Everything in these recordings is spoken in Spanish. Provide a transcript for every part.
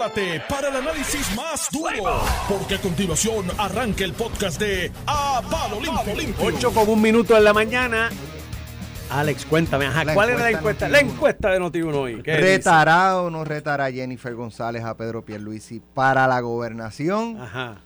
prepárate para el análisis más duro, porque a continuación arranca el podcast de A Palo Limpio. 8 con un minuto en la mañana. Alex, cuéntame, ajá, La ¿cuál era la encuesta encuesta? La Noti1. encuesta de Noti1 hoy. ¿Qué ¿Retará o no retará Jennifer González a Pedro Pierluisi para la gobernación? dice? Ajá.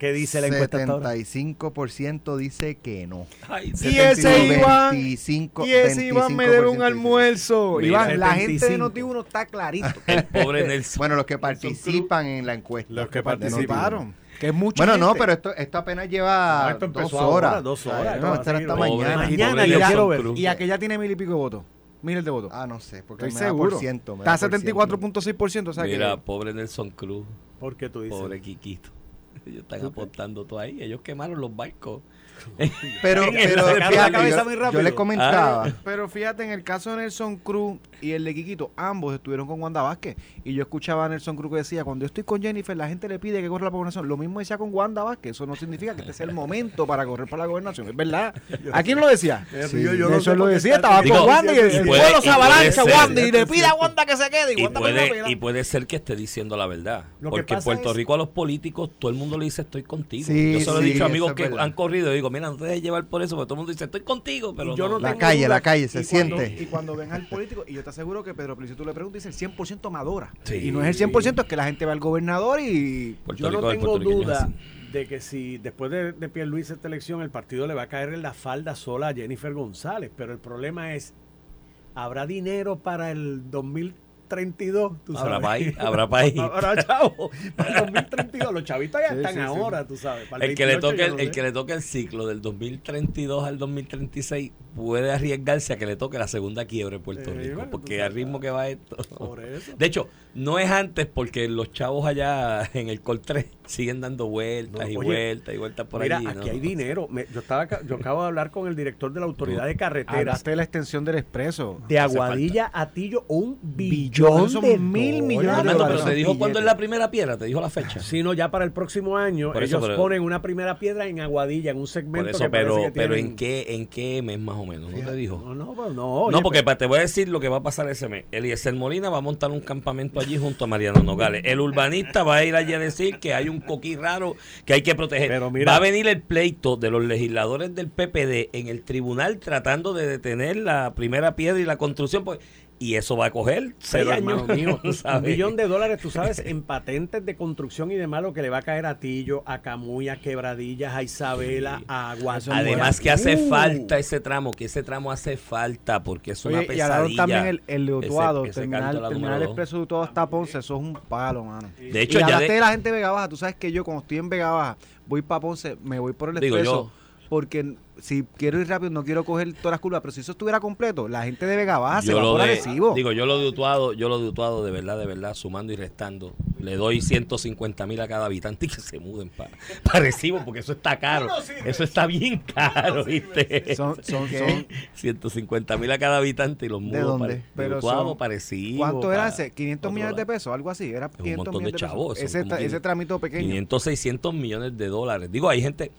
¿Qué dice la encuesta hasta ahora? 75% dice que no. Ay, Y ese Iván, 25, y ese Iván me debe un 25% almuerzo. Mira, Iván, la gente de 75. Noti1 está clarito. El pobre Nelson. Bueno, los que participan en la encuesta. Los que Participaron. Noti1. Que es mucho. Bueno, no, pero esto, esto apenas lleva No, esto dos horas. ahora, dos horas, esto esto va a va estar a hasta mañana. Mañana yo quiero ver. Y aquella tiene mil y pico de votos. Miles de votos. Ah, no sé, porque Estoy me da seguro. por ciento. me Está da a por ciento. 74.6%. O sea Mira, que. pobre Nelson Cruz, ¿Por qué tú dices? pobre Quiquito. Ellos están aportando todo ahí. Ellos quemaron los barcos. Pero, pero fíjate, yo, yo le comentaba. Pero fíjate, en el caso de Nelson Cruz y el de Quiquito, ambos estuvieron con Wanda Vázquez. Y yo escuchaba a Nelson Cruz que decía, cuando yo estoy con Jennifer, la gente le pide que corra la gobernación. Lo mismo decía con Wanda Vázquez. Eso no significa que este sea el momento para correr para la gobernación. Es verdad. ¿A quién lo decía? Sí, yo, sé lo decía, estaba Digo, con Wanda y el, y el puede- pueblo y se puede abalanza a ser. Wanda y le pide a Wanda que se quede. Y, Y puede, pela. y puede ser que esté diciendo la verdad. Lo Porque en Puerto es- Rico a los políticos todo el mundo le dice estoy contigo. Sí, yo se lo he sí, dicho amigos que han corrido y digo, mira, no te dejes llevar por eso, porque todo el mundo dice estoy contigo, pero Y yo no no. La calle, duda. la calle, se Y cuando- siente. Y cuando ven al político, y yo te aseguro que Pedro Pelicio tú le preguntas, dice el 100% madura. Sí. Y no es el 100%, es que la gente va al gobernador y... Puerto Yo no tengo duda de que si después de, de Pierluisi esta elección el partido le va a caer en la falda sola a Jennifer González, pero el problema es, ¿habrá dinero para el 2032? ¿Tú Habrá sabes? país, habrá país. Habrá chavo. Para el 2032, los chavitos ya Sí, están sí, sí. ahora, tú sabes. Para El que, le 28 toque el, no el sé. que le toque el ciclo del 2032 al 2036 puede arriesgarse a que le toque la segunda quiebre en Puerto Sí, Rico, bueno, porque al ritmo que va esto. Por eso. De hecho, no es antes porque los chavos allá en el Col 3 siguen dando vueltas No, y oye, vueltas y vueltas por Mira, allí. aquí ¿no? hay dinero. Me- yo, estaba, yo acabo de hablar con el director de la Autoridad de Carreteras. Hablaste de la extensión del expreso. De Aguadilla a Tillo, un Billón, billón son de mil millones de dólares. pero te dijo cuándo es la primera piedra, te dijo la fecha. sino ya para el próximo año eso, ellos pero- ponen una primera piedra en Aguadilla en un segmento Por eso, que pero, que pero tienen- ¿en qué en qué mes más o menos? ¿No te dijo? no no pues no oye, no, porque pero- pa- te voy a decir lo que va a pasar ese mes. Eliezer Molina va a montar un campamento allí junto a Mariano Nogales. El urbanista va a ir allí a decir que hay un coquí raro que hay que proteger. Pero mira- va a venir el pleito de los legisladores del PPD en el tribunal tratando de detener la primera piedra y la construcción. Pues, y eso va a coger seis pero, años. mío, un ¿sabes? millón de dólares, tú sabes, en patentes de construcción y demás, lo que le va a caer a Tillo, a Camuy, a Quebradillas, a Isabela, Sí. a Aguadilla. Además que hace Uh, falta ese tramo, que ese tramo hace falta porque es una Oye, y pesadilla. también el, el de ese- Utuado, ese número dos. expreso de Utuado hasta Ponce, eso es un palo, mano. De hecho, y ya hablaste de- de la gente de Vega Baja, tú sabes que yo cuando estoy en Vega Baja, voy para Ponce, me voy por el Digo expreso, yo. Porque si quiero ir rápido no quiero coger todas las curvas, pero si eso estuviera completo, la gente de Vega Baja se yo va lo por de, digo, yo lo de Utuado, yo lo de Utuado de verdad, de verdad, sumando y restando, le doy 150 mil a cada habitante y que se muden para Recibo, porque eso está caro. Eso está bien caro, ¿viste? son, son, son, 150 mil a cada habitante y los mudo dónde? para de Pero Utuado, Recibo, ¿Cuánto era ese? 500 otro millones de pesos, algo así, era un 500 montón de millones de chavos, Ese, ese trámite pequeño. 500, 600 millones de dólares. Digo, hay gente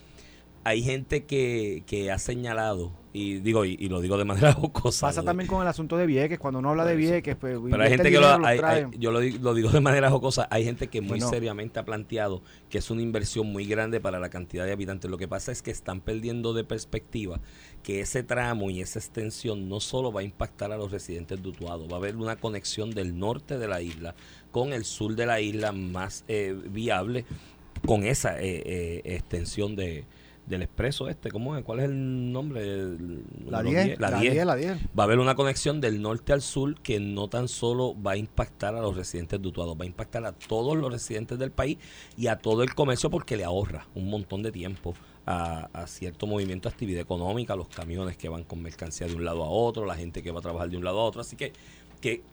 hay gente que, que ha señalado, y digo y, y lo digo de manera jocosa. Pasa también con el asunto de Vieques, cuando uno habla de. Vieques, pues Pero hay gente que lo, hay- yo lo, di- lo digo de manera jocosa, hay gente que muy Bueno. seriamente ha planteado que es una inversión muy grande para la cantidad de habitantes. Lo que pasa es que están perdiendo de perspectiva que ese tramo y esa extensión no solo va a impactar a los residentes de Utuado, va a haber una conexión del norte de la isla con el sur de la isla más eh, viable con esa eh, eh, extensión de del expreso este, ¿cómo es? ¿Cuál es el nombre? El- La número 10, la 10. 10, la 10. Va a haber una conexión del norte al sur que no tan solo va a impactar a los residentes de Utuado, va a impactar a todos los residentes del país y a todo el comercio porque le ahorra un montón de tiempo a, a cierto movimiento de actividad económica, los camiones que van con mercancía de un lado a otro, la gente que va a trabajar de un lado a otro. Así que, que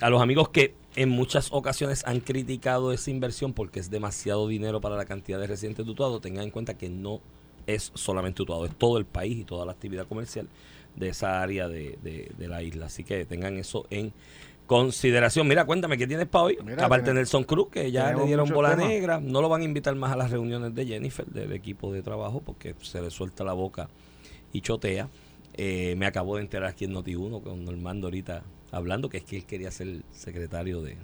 a los amigos que en muchas ocasiones han criticado esa inversión porque es demasiado dinero para la cantidad de residentes de Utuado, tengan en cuenta que no es solamente Utuado, es todo el país y toda la actividad comercial de esa área de, de- de la isla. Así que tengan eso en consideración. Mira, cuéntame, ¿qué tienes para hoy? Mira, Aparte de Nelson Cruz, que ya le dieron bola temas. negra, no lo van a invitar más a las reuniones de Jennifer, del equipo de trabajo, porque se le suelta la boca y chotea. Eh, me acabo de enterar aquí en Noti1 con Normando ahorita hablando que es que él quería ser secretario de,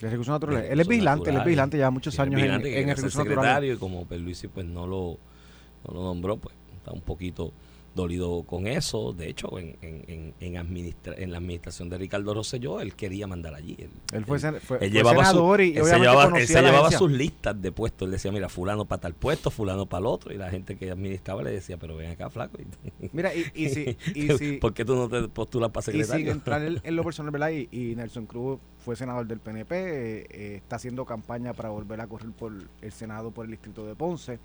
De recursos naturales. Él es vigilante, él es vigilante, lleva muchos él años en, en el ser recursos naturales. secretario y como Perluisi pues no lo, no lo nombró, pues está un poquito dolido con eso. De hecho, en, en, en, administra- en la administración de Ricardo Rosselló, él quería mandar allí. Él, Él fue, él- fue, él fue llevaba, su- senador y él se llevaba, él se llevaba sus listas de puestos. Él decía, mira, fulano para tal puesto, fulano para el otro. Y la gente que administraba le decía, pero ven acá, flaco. Mira, y, y si, y si, ¿Por qué tú no te postulas para y sin secretario? entrar en, en lo personal, ¿verdad? Y, y Nelson Cruz fue senador del PNP, eh, eh, está haciendo campaña para volver a correr por el Senado por el distrito de Ponce,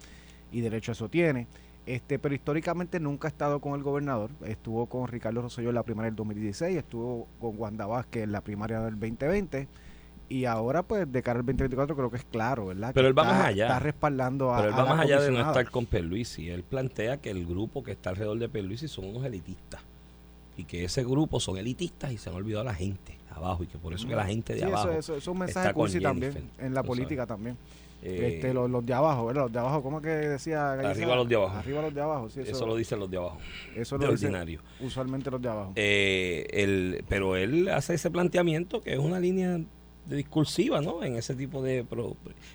y derecho a eso tiene. Este, pero históricamente nunca ha estado con el gobernador. Estuvo con Ricardo Rosselló en la primaria del 2016, estuvo con Wanda Vázquez en la primaria del 2020. Y ahora, pues, de cara al 2024, creo que es claro, ¿verdad? Pero Que él va está- más allá. Está respaldando a. Pero él va más allá de no estar con Perluisi. Él plantea que el grupo que está alrededor de Perluisi son unos elitistas. Y que ese grupo son elitistas y se han olvidado a la gente abajo. Y que por eso que la gente de Sí, abajo. eso, eso es un mensaje está con cursi también, en la política también. Eh, este, los, los de abajo, ¿verdad? Los de abajo, ¿cómo que decía? Arriba los de abajo. Arriba los de abajo, sí, eso, eso lo dicen los de abajo. eso de lo dicen ordinario. usualmente los de abajo. Eh, el, pero él hace ese planteamiento que es una línea de discursiva, ¿no? En ese tipo de...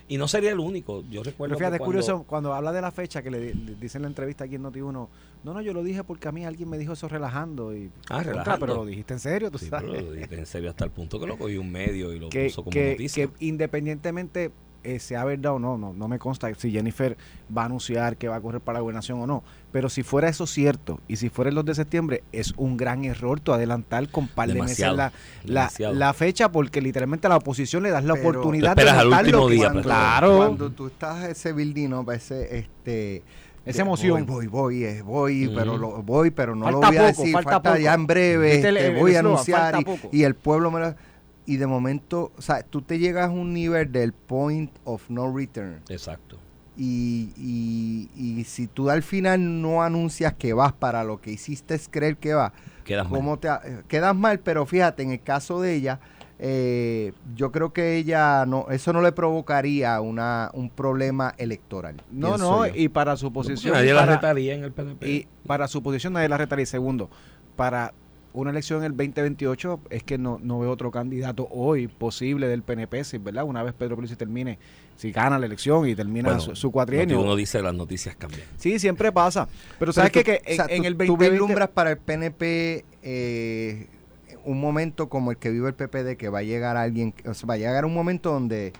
y no sería el único. Yo recuerdo Pero fíjate, es curioso, cuando habla de la fecha que le, di- le dicen en la entrevista aquí en Noti1, no, no, yo lo dije porque a mí alguien me dijo eso relajando. Y, Ah, contra, relajando. Pero lo dijiste en serio, tú Sí, sabes. pero lo dije en serio hasta el punto que lo cogió un medio y lo que, puso como que- noticia. que independientemente eh, sea verdad o no, no, no me consta si Jennifer va a anunciar que va a correr para la gobernación o no, pero si fuera eso cierto y si fuera el 2 de septiembre, es un gran error tu adelantar con par de meses la, la, la fecha porque literalmente a la oposición le das la Pero- oportunidad de al último que- día, cuando, pues. Claro. cuando tú estás ese building up, ese este Esa emoción. voy, voy, voy, eh, pero lo, voy, pero no lo voy a poco, decir, falta falta, poco. ya en breve, ¿Viste el- este, el voy a anunciar y, y el pueblo me lo y de momento, o sea, tú te llegas a un nivel del point of no return Exacto. y, y, y si tú al final no anuncias que vas para lo que hiciste es creer que vas, Quedas mal. ¿cómo te ha- eh, quedas mal? Pero fíjate, en el caso de ella, eh, yo creo que ella no, eso no le provocaría una un problema electoral. No, no, yo. y para su posición. nadie y la para- retaría en el PNP. Y para su posición nadie la retaría. Segundo, para una elección en el 2028 es que no, no veo otro candidato hoy posible del PNP, si, ¿verdad? Una vez Pedro Pérez termine, si gana la elección y termina Bueno, su, su cuatrienio. uno dice las noticias cambian. Sí, siempre pasa. Pero Pero sabes tú- que, que o sea, en, en tú- el tú 2020 vislumbras para el PNP eh, un momento como el que vive el PPD, que va a llegar alguien, o sea, va a llegar un momento donde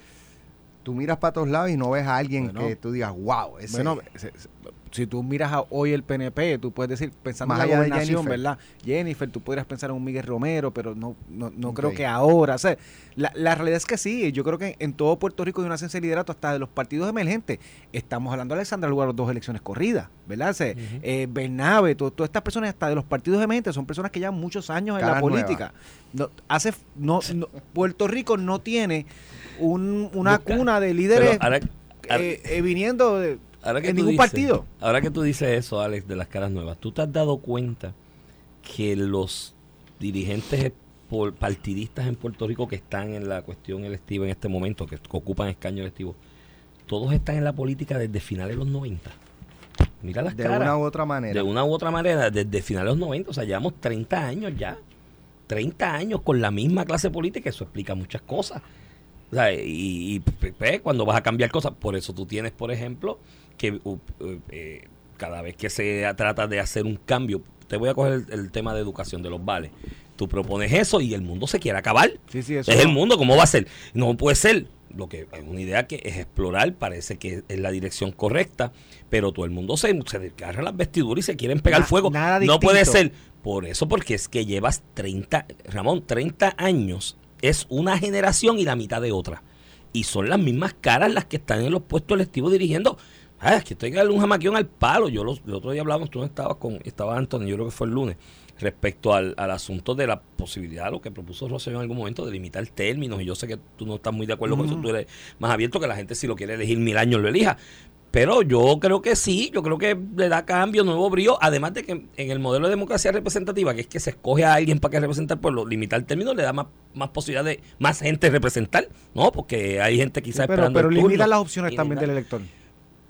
tú miras para todos lados y no ves a alguien Bueno. que tú digas, wow, ese Bueno, se- se- si tú miras a hoy el PNP, tú puedes decir, pensando Más en la gobernación, Jennifer. ¿verdad? Jennifer, tú podrías pensar en un Miguel Romero, pero no, no, no creo que ahora. O sea, la, la realidad es que sí, yo creo que en todo Puerto Rico hay una sensación de liderato hasta de los partidos emergentes. Estamos hablando de Alexandra Lugar, dos elecciones corridas, ¿verdad? O sea, eh, Bernabe, to- todas estas personas hasta de los partidos emergentes son personas que llevan muchos años en la política. No, hace, no, no- Puerto Rico no tiene un- una Busca- cuna de líderes Pero ahora- ahora- eh, eh, viniendo de, Ahora que en ningún dices- partido. Ahora que tú dices eso, Alex, de las caras nuevas, ¿tú te has dado cuenta que los dirigentes por- partidistas en Puerto Rico que están en la cuestión electiva en este momento, que, ocupan escaños electivos, todos están en la política desde finales de los 90? Mira las de caras. una u otra manera. De una u otra manera, desde finales de los 90, o sea, llevamos 30 años ya. 30 años con la misma clase política, eso explica muchas cosas. O sea, y, y, pues, cuando vas a cambiar cosas, por eso tú tienes, por ejemplo, que uh, uh, eh, cada vez que se trata de hacer un cambio, te voy a coger el, el tema de educación de los vales. Tú propones eso y el mundo se quiere acabar. Sí, sí, eso Es el mundo, ¿cómo va a ser? No puede ser. Lo que es una idea que es explorar, parece que es la dirección correcta, pero todo el mundo se, se desgarra las vestiduras y se quieren pegar Na- fuego. nada no puede ser. Por eso, porque es que llevas 30, Ramón, 30 años es una generación y la mitad de otra. Y son las mismas caras las que están en los puestos electivos dirigiendo. Ah, es que estoy darle un jamaquión al palo. Yo los, el otro día hablábamos, tú no estabas con, estaba Antonio, yo creo que fue el lunes, respecto al, al asunto de la posibilidad, lo que propuso Rosselló en algún momento, de limitar términos. Y yo sé que tú no estás muy de acuerdo con eso, tú eres más abierto que la gente si lo quiere elegir mil años lo elija. Pero yo creo que sí, yo creo que le da cambio, nuevo brío, además de que en el modelo de democracia representativa, que es que se escoge a alguien para que represente al pueblo, limitar términos le da más, más posibilidad de más gente representar, ¿no? Porque hay gente quizás pero, esperando pero el limita las opciones también del elector.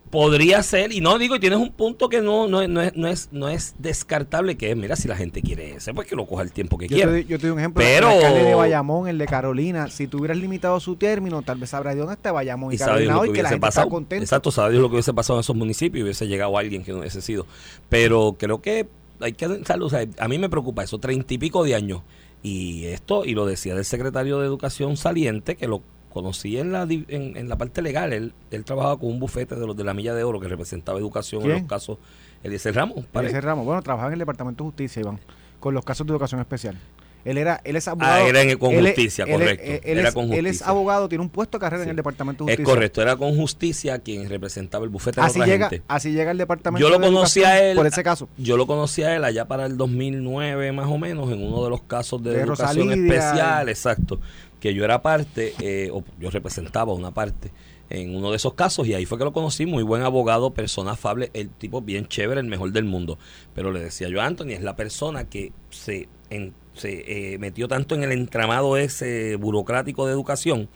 Podría ser, y no digo, y tienes un punto que no, no, no es, no, es, no es descartable, que es, mira, si la gente quiere ese, pues que lo coja el tiempo que Yo quiera. te, yo te doy un ejemplo. Pero- El alcalde de Bayamón, el de Carolina, si tú hubieras limitado su término, tal vez sabrá de dónde está Bayamón y, y Carolina hoy, que que la gente pasado. está contenta. Exacto, sabe Dios lo que hubiese pasado en esos municipios y hubiese llegado alguien que no hubiese sido. Pero creo que hay que analizarlo, o sea, a mí me preocupa eso, treinta y pico de años. Y esto, y lo decía del secretario de Educación saliente, que lo conocí en la, en, en parte legal. Él, él trabajaba con un bufete de los de la Milla de Oro que representaba educación en ¿Quién? los casos. Eliezer Ramos. Ese Ramos, bueno, trabajaba en el Departamento de Justicia, Iván, con los casos de educación especial. Él era, él es abogado. Ah, era en- con él es- justicia, él es- correcto. Él, Era es, con él es justicia. abogado, tiene un puesto de carrera Sí. en el Departamento de Es Justicia. correcto, era con justicia quien representaba el bufete de Así otra llega, gente. así llega el Departamento Yo lo de conocí a él por ese caso. Yo lo conocí a él allá para el 2009 más o menos en uno de los casos de, De educación Rosalía. especial, exacto, que yo era parte eh, o yo representaba una parte en uno de esos casos y ahí fue que lo conocí, muy buen abogado, persona afable, el tipo bien chévere, el mejor del mundo. Pero le decía yo a Anthony, es la persona que se, en- eh, metió tanto en el entramado ese burocrático de educación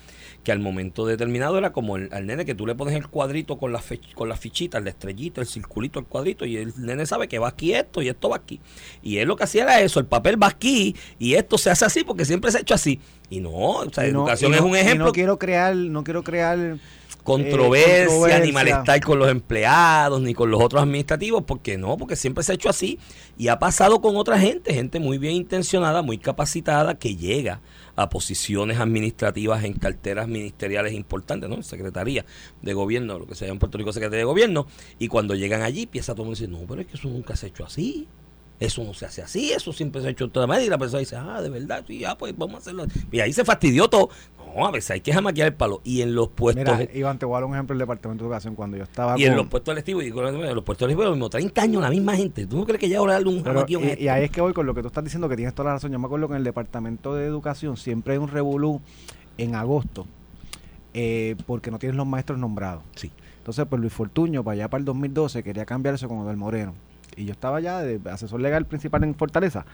que al momento determinado era como el, al nene que tú le pones el cuadrito con las con las fichitas, la estrellita, el circulito, el cuadrito, y el nene sabe que va aquí esto y esto va aquí. Y él lo que hacía era eso, el papel va aquí y esto se hace así porque siempre se ha hecho así. Y no, o sea, no- educación es un y ejemplo No quiero crear, no quiero crear controversia, eh, controversia. ni malestar con los empleados, ni con los otros administrativos, porque no, porque siempre se ha hecho así y ha pasado con otra gente, gente muy bien intencionada, muy capacitada, que llega a posiciones administrativas en carteras ministeriales importantes, ¿no? Secretaría de gobierno, lo que se llama en Puerto Rico Secretaría de Gobierno, y cuando llegan allí empieza todo el mundo a decir, no, pero es que eso nunca se ha hecho así. Eso no se hace así, eso siempre se ha hecho de otra manera. Y la persona dice, ah, de verdad, sí, ah, pues vamos a hacerlo. Y ahí se fastidió todo. No, a veces hay que jamaquear el palo. Y en los puestos Mira, Iván, te voy a dar un ejemplo del Departamento de Educación. Cuando yo estaba y en los puestos electivos, y con los puestos electivos, lo mismo, 30 años la misma gente. ¿Tú no crees que ya ahora un jamaqueo y, esto? y ahí es que voy con lo que tú estás diciendo, que tienes toda la razón. Yo me acuerdo que en el Departamento de Educación siempre hay un revolú en agosto, eh, porque no tienes los maestros nombrados. Sí. Entonces, pues Luis Fortuño, para allá para el 2012, quería cambiar eso con Odel Moreno. Y yo estaba ya de asesor legal principal en Fortaleza.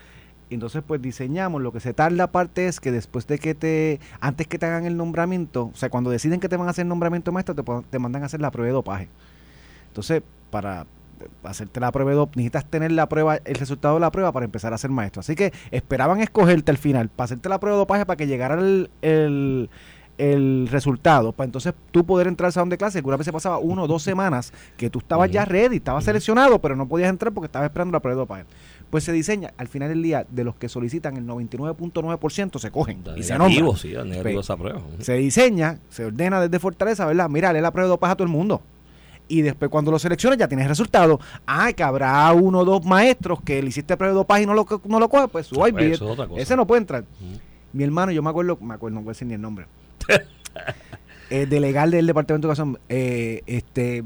Entonces, pues diseñamos, lo que se tarda aparte es que después de que te, antes que te hagan el nombramiento, o sea, cuando deciden que te van a hacer el nombramiento maestro, te, te mandan a hacer la prueba de dopaje. Entonces, para hacerte la prueba de dopaje, necesitas tener la prueba, el resultado de la prueba para empezar a ser maestro. Así que esperaban escogerte al final, para hacerte la prueba de dopaje para que llegara el, el resultado, para entonces tú poder entrar al salón de clase. Alguna vez se pasaba uno o dos semanas que tú estabas ya ready, estabas seleccionado, pero no podías entrar porque estabas esperando la prueba de dopaje. Pues se diseña, al final del día, de los que solicitan, el 99.9% se cogen y se sí, Pues, esa prueba. Se diseña, se ordena desde Fortaleza, ¿verdad? Mira, lee la prueba de dopaje a todo el mundo. Y después cuando lo selecciones ya tienes el resultado. Ah, que habrá uno o dos maestros que le hiciste prueba de dopaje y no lo, no lo coge, pues su eso es. Ese no puede entrar. Mi hermano, yo me acuerdo, me acuerdo, no voy a decir ni el nombre. eh, de legal del Departamento de Educación, eh, este,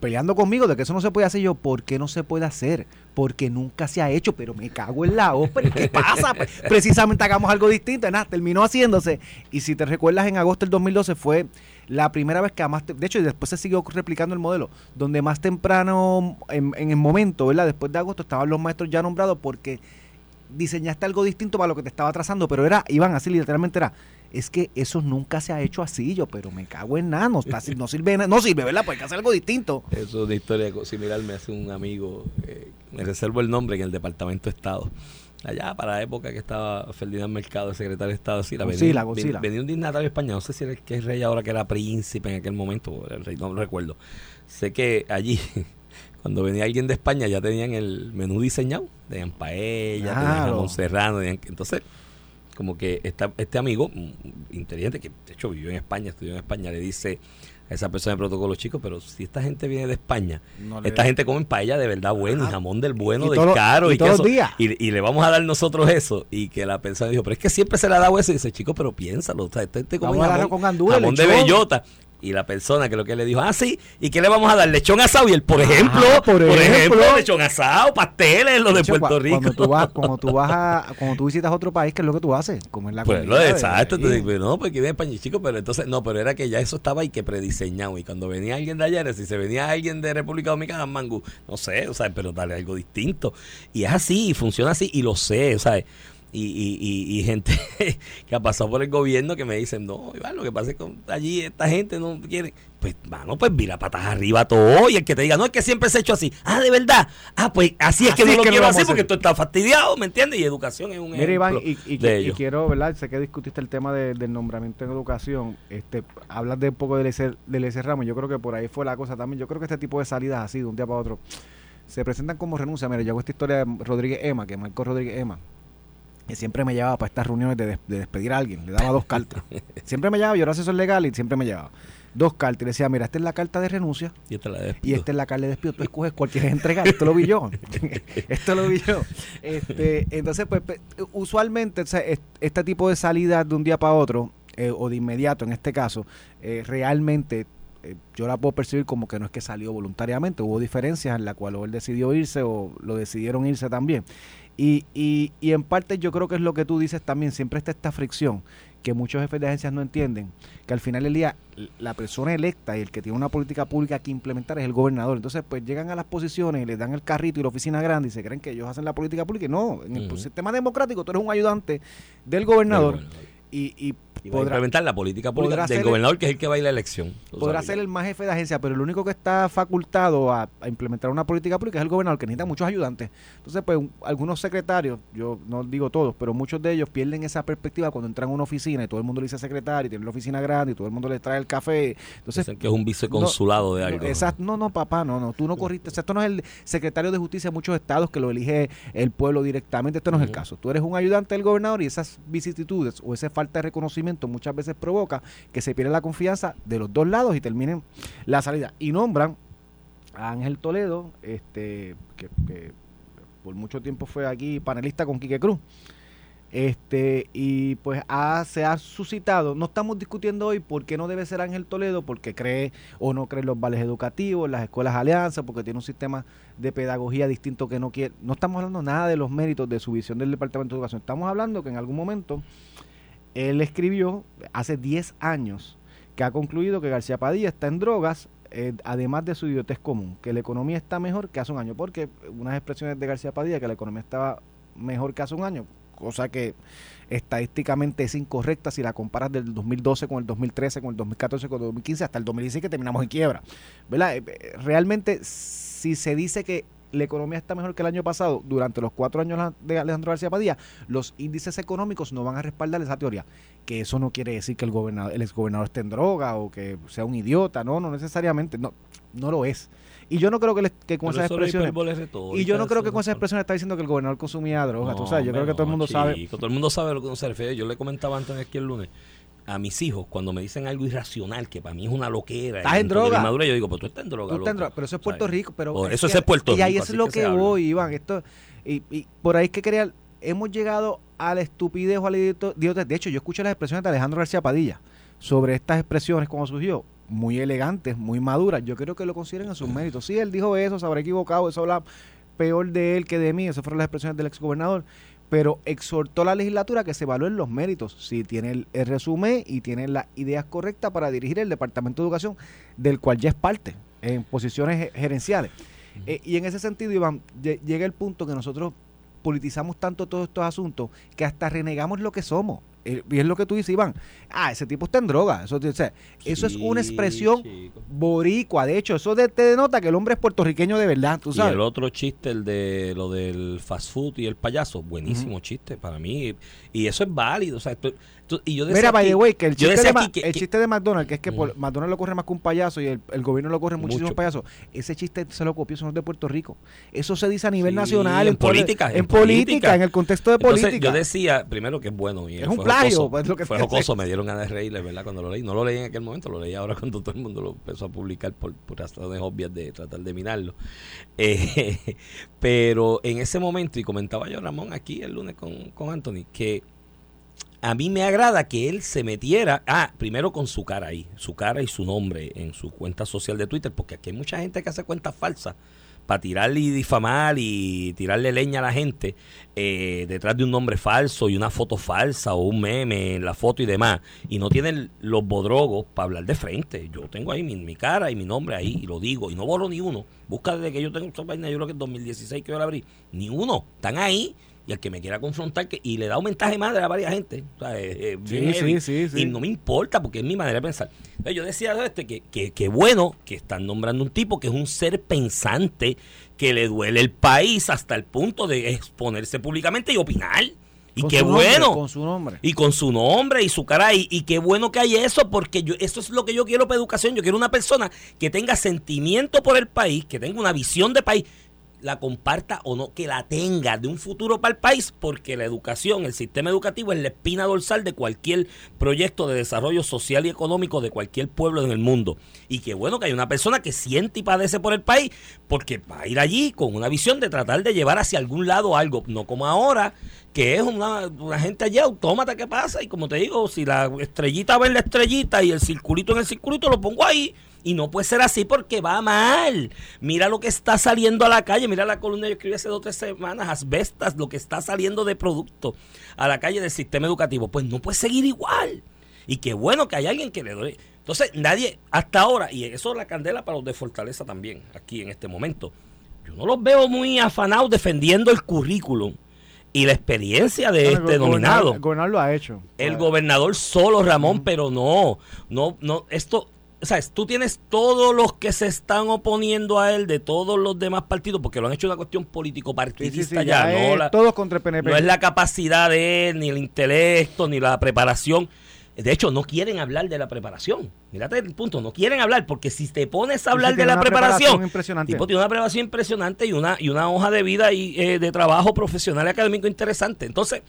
peleando conmigo de que eso no se puede hacer. Yo, ¿por qué no se puede hacer? Porque nunca se ha hecho, pero me cago en la ópera. ¿Qué pasa? Pues, precisamente hagamos algo distinto. Nada, terminó haciéndose. Y si te recuerdas, en agosto del 2012 fue la primera vez que más, de hecho, y después se siguió replicando el modelo, donde más temprano, en, en el momento, ¿verdad? Después de agosto, estaban los maestros ya nombrados porque diseñaste algo distinto para lo que te estaba trazando, pero era, iban así, literalmente era, es que eso nunca se ha hecho así, yo, pero me cago en nada, no, está- no sirve, de no sirve, ¿verdad? Pues hay que hacer algo distinto. Eso es una historia similar, me hace un amigo, eh, me reservo el nombre en el Departamento de Estado. Allá para la época que estaba Ferdinand Mercado, el secretario de Estado, sí, la Godzilla, venía, Godzilla. venía un dignatario español, no sé si era el que es rey ahora, que era príncipe en aquel momento, el rey, no lo recuerdo. Sé que allí, cuando venía alguien de España, ya tenían el menú diseñado, tenían paella, tenían jamón serrano, tenían- entonces como que esta, este amigo mm, inteligente, que de hecho vivió en España, estudió en España, le dice a esa persona de protocolo, chicos, pero si esta gente viene de España, No esta gente come paella de verdad bueno y jamón del bueno, Y del todo- caro y y, todos queso, los días. Y, y le vamos a dar nosotros eso. Y que la persona dijo, pero es que siempre se le ha dado eso. Y dice, chicos, pero piénsalo. O sea, esta gente come Vamos a darlo jamón, con jamón de bellota. Y la persona que lo que le dijo, ah, sí, ¿y qué le vamos a dar? Lechón asado. Y él, por ejemplo, por por, ejemplo, ejemplo. lechón asado, pasteles, lo de hecho, Puerto Rico. Cuando tú, vas, cuando, tú vas a, cuando tú visitas otro país, ¿qué es lo que tú haces? Comer la Pues comida. lo exacto, te digo, no, porque viene España, chico, pero entonces, no, pero era que ya eso estaba ahí que prediseñado. Y cuando venía alguien de allá, si se venía alguien de República Dominicana, Mangú, no sé, o sea, pero dale algo distinto. Y es así, y funciona así, y lo sé, o sea, y, y, y, y gente que ha pasado por el gobierno que me dicen, no, Iván, lo que pasa es que allí esta gente no quiere. Pues, mano, pues mira patas arriba todo. Y el que te diga, no, es que siempre se ha hecho así. Ah, de verdad. Ah, pues así es Así que no es lo que quiero a así porque tú estás fastidiado, ¿me entiendes? Y educación es un Mira, Iván, ejemplo y, y- de ello. quiero, ¿verdad? Sé que discutiste el tema de- del nombramiento en educación. Este, hablas de un poco del ese, del ese ramo. Yo creo que por ahí fue la cosa también. Yo creo que este tipo de salidas así, de un día para otro, se presentan como renuncia. Mira, yo hago esta historia de Rodríguez Ema, que Marco Rodríguez Ema, que siempre me llevaba para estas reuniones de, des- de despedir a alguien. Le daba dos cartas. siempre me llevaba, yo era asesor legal y siempre me llevaba. Dos cartas y le decía, mira, esta es la carta de renuncia Y esta la y esta es la carta de despido. Tú escoges cuál quieres entregar. Esto lo vi yo. Esto lo vi yo. Este, entonces, pues, usualmente o sea, es- este tipo de salidas de un día para otro, eh, o de inmediato en este caso, eh, realmente eh, yo la puedo percibir como que no es que salió voluntariamente. Hubo diferencias en la cual o él decidió irse o lo decidieron irse también. Y, y, y en parte yo creo que es lo que tú dices también, siempre está esta fricción que muchos jefes de agencias no entienden, que al final del día la persona electa y el que tiene una política pública que implementar es el gobernador. Entonces, pues llegan a las posiciones y les dan el carrito y la oficina grande y se creen que ellos hacen la política pública. Y no, en el sistema democrático tú eres un ayudante del gobernador Del gobernador. y, y Y va a podrá, implementar la política pública del el- gobernador, que es el que va a ir a la elección. Podrá sabes. ser el más jefe de agencia, pero el único que está facultado a, a implementar una política pública es el gobernador, que necesita muchos ayudantes. Entonces, pues un- algunos secretarios, yo no digo todos, pero muchos de ellos pierden esa perspectiva cuando entran a una oficina y todo el mundo le dice secretario y tiene la oficina grande y todo el mundo le trae el café. Entonces, Dicen que es un viceconsulado de algo. no, exacto. No, no, papá, no, no. Tú no corriste. O sea, esto no es el secretario de justicia de muchos estados que lo elige el pueblo directamente. Esto no es el caso. Tú eres un ayudante del gobernador y esas vicisitudes o esa falta de reconocimiento muchas veces provoca que se pierda la confianza de los dos lados y terminen la salida. Y nombran a Ángel Toledo, este, que, por mucho tiempo fue aquí panelista con Quique Cruz. Este, y pues ha- se ha suscitado, no estamos discutiendo hoy por qué no debe ser Ángel Toledo, porque cree o no cree en los vales educativos, las escuelas alianzas, porque tiene un sistema de pedagogía distinto que no quiere. No estamos hablando nada de los méritos de su visión del Departamento de Educación. Estamos hablando que en algún momento él escribió hace 10 años que ha concluido que García Padilla está en drogas, eh, además de su idiotez común, que la economía está mejor que hace un año, porque unas expresiones de García Padilla que la economía estaba mejor que hace un año, cosa que estadísticamente es incorrecta si la comparas del 2012 con el 2013, con el 2014, con el 2015, hasta el 2016 que terminamos en quiebra. ¿Verdad? Eh, eh, Realmente, si se dice que la economía está mejor que el año pasado, durante los cuatro años de Alejandro García Padilla, los índices económicos no van a respaldar esa teoría. Que eso no quiere decir que el gobernador, el exgobernador esté en droga o que sea un idiota, no, no necesariamente, no, no lo es. Y yo no creo que, le- que con Pero esas no es expresiones... Y yo no creo que con esas no- expresiones está diciendo que el gobernador consumía drogas. tú No, sabes, yo creo que todo el no, mundo sabe. chico, Todo el mundo sabe lo que uno se refiere. Yo le comentaba antes aquí el lunes a mis hijos cuando me dicen algo irracional, que para mí es una loquera. Estás en droga. madurez, yo digo, pues tú estás en droga. Tú estás en loco", droga, pero eso es Puerto ¿sabes? Rico. Pero Por eso que- es Puerto Y ahí Rico, es lo que que, voy, Iván. Esto, y, y por ahí es que quería. Hemos llegado a la estupidez o a la idiotez. De hecho, yo escuché las expresiones de Alejandro García Padilla sobre estas expresiones cuando surgió. Muy elegantes, muy maduras. Yo creo que lo consideren en sus méritos. Sí, él dijo eso, se habrá equivocado. Eso habla peor de él que de mí. Esas fueron las expresiones del exgobernador. Pero exhortó a la legislatura que se evalúen los méritos. Si tiene el, el resumen y tiene las ideas correctas para dirigir el Departamento de Educación, del cual ya es parte en posiciones ge- gerenciales. Eh, y en ese sentido, Iván, lle- llega el punto que nosotros politizamos tanto todos estos asuntos que hasta renegamos lo que somos. Eh, y es lo que tú dices, Iván. Ah, ese tipo está en droga. Eso, o sea, eso es una expresión chico. boricua. De hecho, eso de- te denota que el hombre es puertorriqueño de verdad, tú Y sabes. el otro chiste, el de lo del fast food y el payaso, buenísimo chiste para mí. Y eso es válido. O sea, esto- y yo decía Mira, by the way, que el chiste, de, que- el que- chiste de McDonald's, que es que Mm. por- McDonald's lo corre más que un payaso y el, el gobierno lo corre muchísimos Mucho. payasos, ese chiste se lo copió, eso no es de Puerto Rico. Eso se dice a nivel Sí, nacional. en política, En, en política, política. en el contexto de Entonces, política. yo decía, primero que es bueno. Y Es un plagio, jocoso, pues, lo que fue jocoso, me dieron ganas de reírles, ¿verdad? Cuando lo leí. No lo leí en aquel momento, lo leí ahora cuando todo el mundo lo empezó a publicar por, por razones obvias de tratar de minarlo. Eh, pero en ese momento, y comentaba yo, Ramón, aquí el lunes con, con Anthony, que a mí me agrada que él se metiera, ah, primero con su cara ahí, su cara y su nombre en su cuenta social de Twitter, porque aquí hay mucha gente que hace cuentas falsas para tirarle y difamar y tirarle leña a la gente eh, detrás de un nombre falso y una foto falsa o un meme en la foto y demás, y no tienen los bodrogos para hablar de frente. Yo tengo ahí mi, mi cara y mi nombre ahí, y lo digo, y no borro ni uno. Busca desde que yo tengo esta vaina, yo creo que es 2016 que yo la abrí, ni uno, están ahí Y al que me quiera confrontar, que, y le da un mensaje madre a varias gente. O sea, eh, Sí, sí, sí, sí. Y no me importa porque es mi manera de pensar. Entonces, yo decía este, que, que, que bueno que están nombrando un tipo que es un ser pensante, que le duele el país hasta el punto de exponerse públicamente y opinar. Y Con qué su nombre, bueno. Con su nombre. Y con su nombre y su cara. Y, y qué bueno que hay eso, porque yo, eso es lo que yo quiero para educación. Yo quiero una persona que tenga sentimiento por el país, que tenga una visión de país, la comparta o no, que la tenga de un futuro para el país, porque la educación, el sistema educativo es la espina dorsal de cualquier proyecto de desarrollo social y económico de cualquier pueblo en el mundo. Y qué bueno que hay una persona que siente y padece por el país, porque va a ir allí con una visión de tratar de llevar hacia algún lado algo, no como ahora, que es una, una gente allá autómata que pasa, y como te digo, si la estrellita va en la estrellita y el circulito en el circulito, lo pongo ahí. Y no puede ser así porque va mal. Mira lo que está saliendo a la calle. Mira la columna que yo escribí hace dos o tres semanas, asbestas, lo que está saliendo de producto a la calle del sistema educativo. Pues no puede seguir igual. Y qué bueno que hay alguien que le doy. Entonces, nadie, hasta ahora, y eso es la candela para los de Fortaleza también, aquí en este momento. Yo no los veo muy afanados defendiendo el currículum y la experiencia de Bueno, este nominado. El gobernador lo ha hecho. El gobernador solo, Ramón, pero no, no, no, esto, o sea, tú tienes todos los que se están oponiendo a él de todos los demás partidos, porque lo han hecho una cuestión sí, sí, político-partidista sí, ya, ya no, la- todos contra el PNP. no es la capacidad de él, ni el intelecto, ni la preparación. De hecho, no quieren hablar de la preparación. Mírate el punto, no quieren hablar, porque si te pones a hablar de la preparación, preparación impresionante. tipo tiene una preparación impresionante y una, y una hoja de vida y eh, de trabajo profesional y académico interesante. Entonces,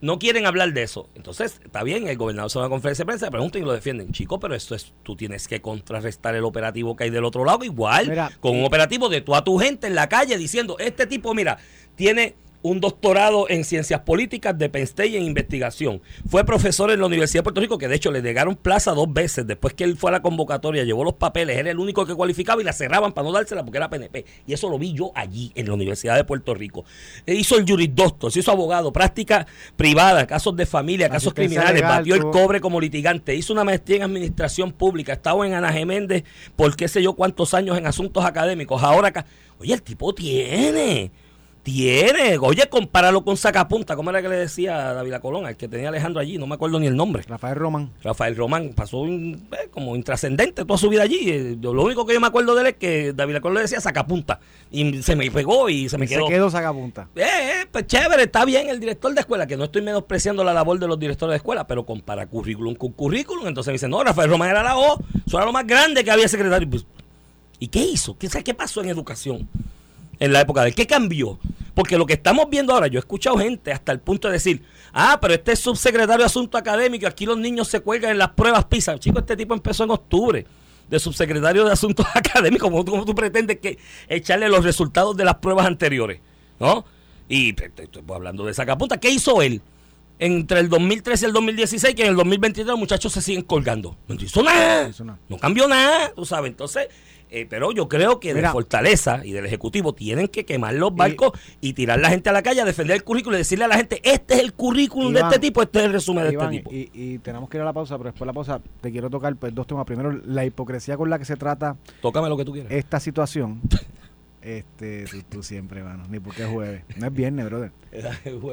no quieren hablar de eso. Entonces, está bien, el gobernador se va a una conferencia de prensa, preguntan y lo defienden. Chico, pero esto es, tú tienes que contrarrestar el operativo que hay del otro lado, igual, Mira, con un operativo de tú a tu gente en la calle diciendo, este tipo, mira, tiene un doctorado en ciencias políticas de Penn State y en investigación. Fue profesor en la Universidad de Puerto Rico, que de hecho le negaron plaza dos veces. Después que él fue a la convocatoria, llevó los papeles, era el único que cualificaba y la cerraban para no dársela porque era PNP. Y eso lo vi yo allí, en la Universidad de Puerto Rico. E hizo el jurisdoctor, se hizo abogado, práctica privada, casos de familia, casos criminales, legal, batió el cobre como litigante, hizo una maestría en administración pública, estaba en Ana Geméndez por qué sé yo cuántos años en asuntos académicos. Ahora acá, oye, el tipo tiene, tiene, oye, compáralo con Sacapunta, ¿cómo era que le decía a David Colón, al que tenía Alejandro allí? No me acuerdo ni el nombre. Rafael Román. Rafael Román pasó un- eh, como intrascendente toda su vida allí. Eh, yo- lo único que yo me acuerdo de él es que David Colón le decía sacapunta. Y se me pegó y se me Se quedó. quedó sacapunta. Eh, eh, pues chévere, está bien el director de escuela, que no estoy menospreciando la labor de los directores de escuela, pero compara currículum con currículum. Entonces me dicen, no, Rafael Román era la O, eso era lo más grande que había secretario. Pues, ¿Y qué hizo? ¿Qué, sabe qué pasó en educación en la época de él? ¿Qué cambió? Porque lo que estamos viendo ahora, yo he escuchado gente hasta el punto de decir, ah, pero este es subsecretario de Asuntos Académicos, aquí los niños se cuelgan en las pruebas PISA. Chico, este tipo empezó en octubre de subsecretario de Asuntos Académicos. ¿Cómo, tú- cómo tú pretendes que echarle los resultados de las pruebas anteriores? ¿No? Y te- te- estoy hablando de sacapunta. ¿Qué hizo él? Entre el 2013 y el 2016, que en el 2023 los muchachos se siguen colgando. No hizo nada. No hizo nada. No cambió nada, tú sabes. Entonces, eh, pero yo creo que de Mira. Fortaleza y del Ejecutivo tienen que quemar los barcos y, tirar la gente a la calle a defender el currículo y decirle a la gente, este es el currículum de este tipo, este es el resumen de Iván, este tipo. y, y tenemos que ir a la pausa, pero después de la pausa te quiero tocar pues, dos temas. Primero, la hipocresía con la que se trata Tócame lo que tú quieras. esta situación. Este, tú, tú siempre, mano, ni porque es jueves. No es viernes, brother.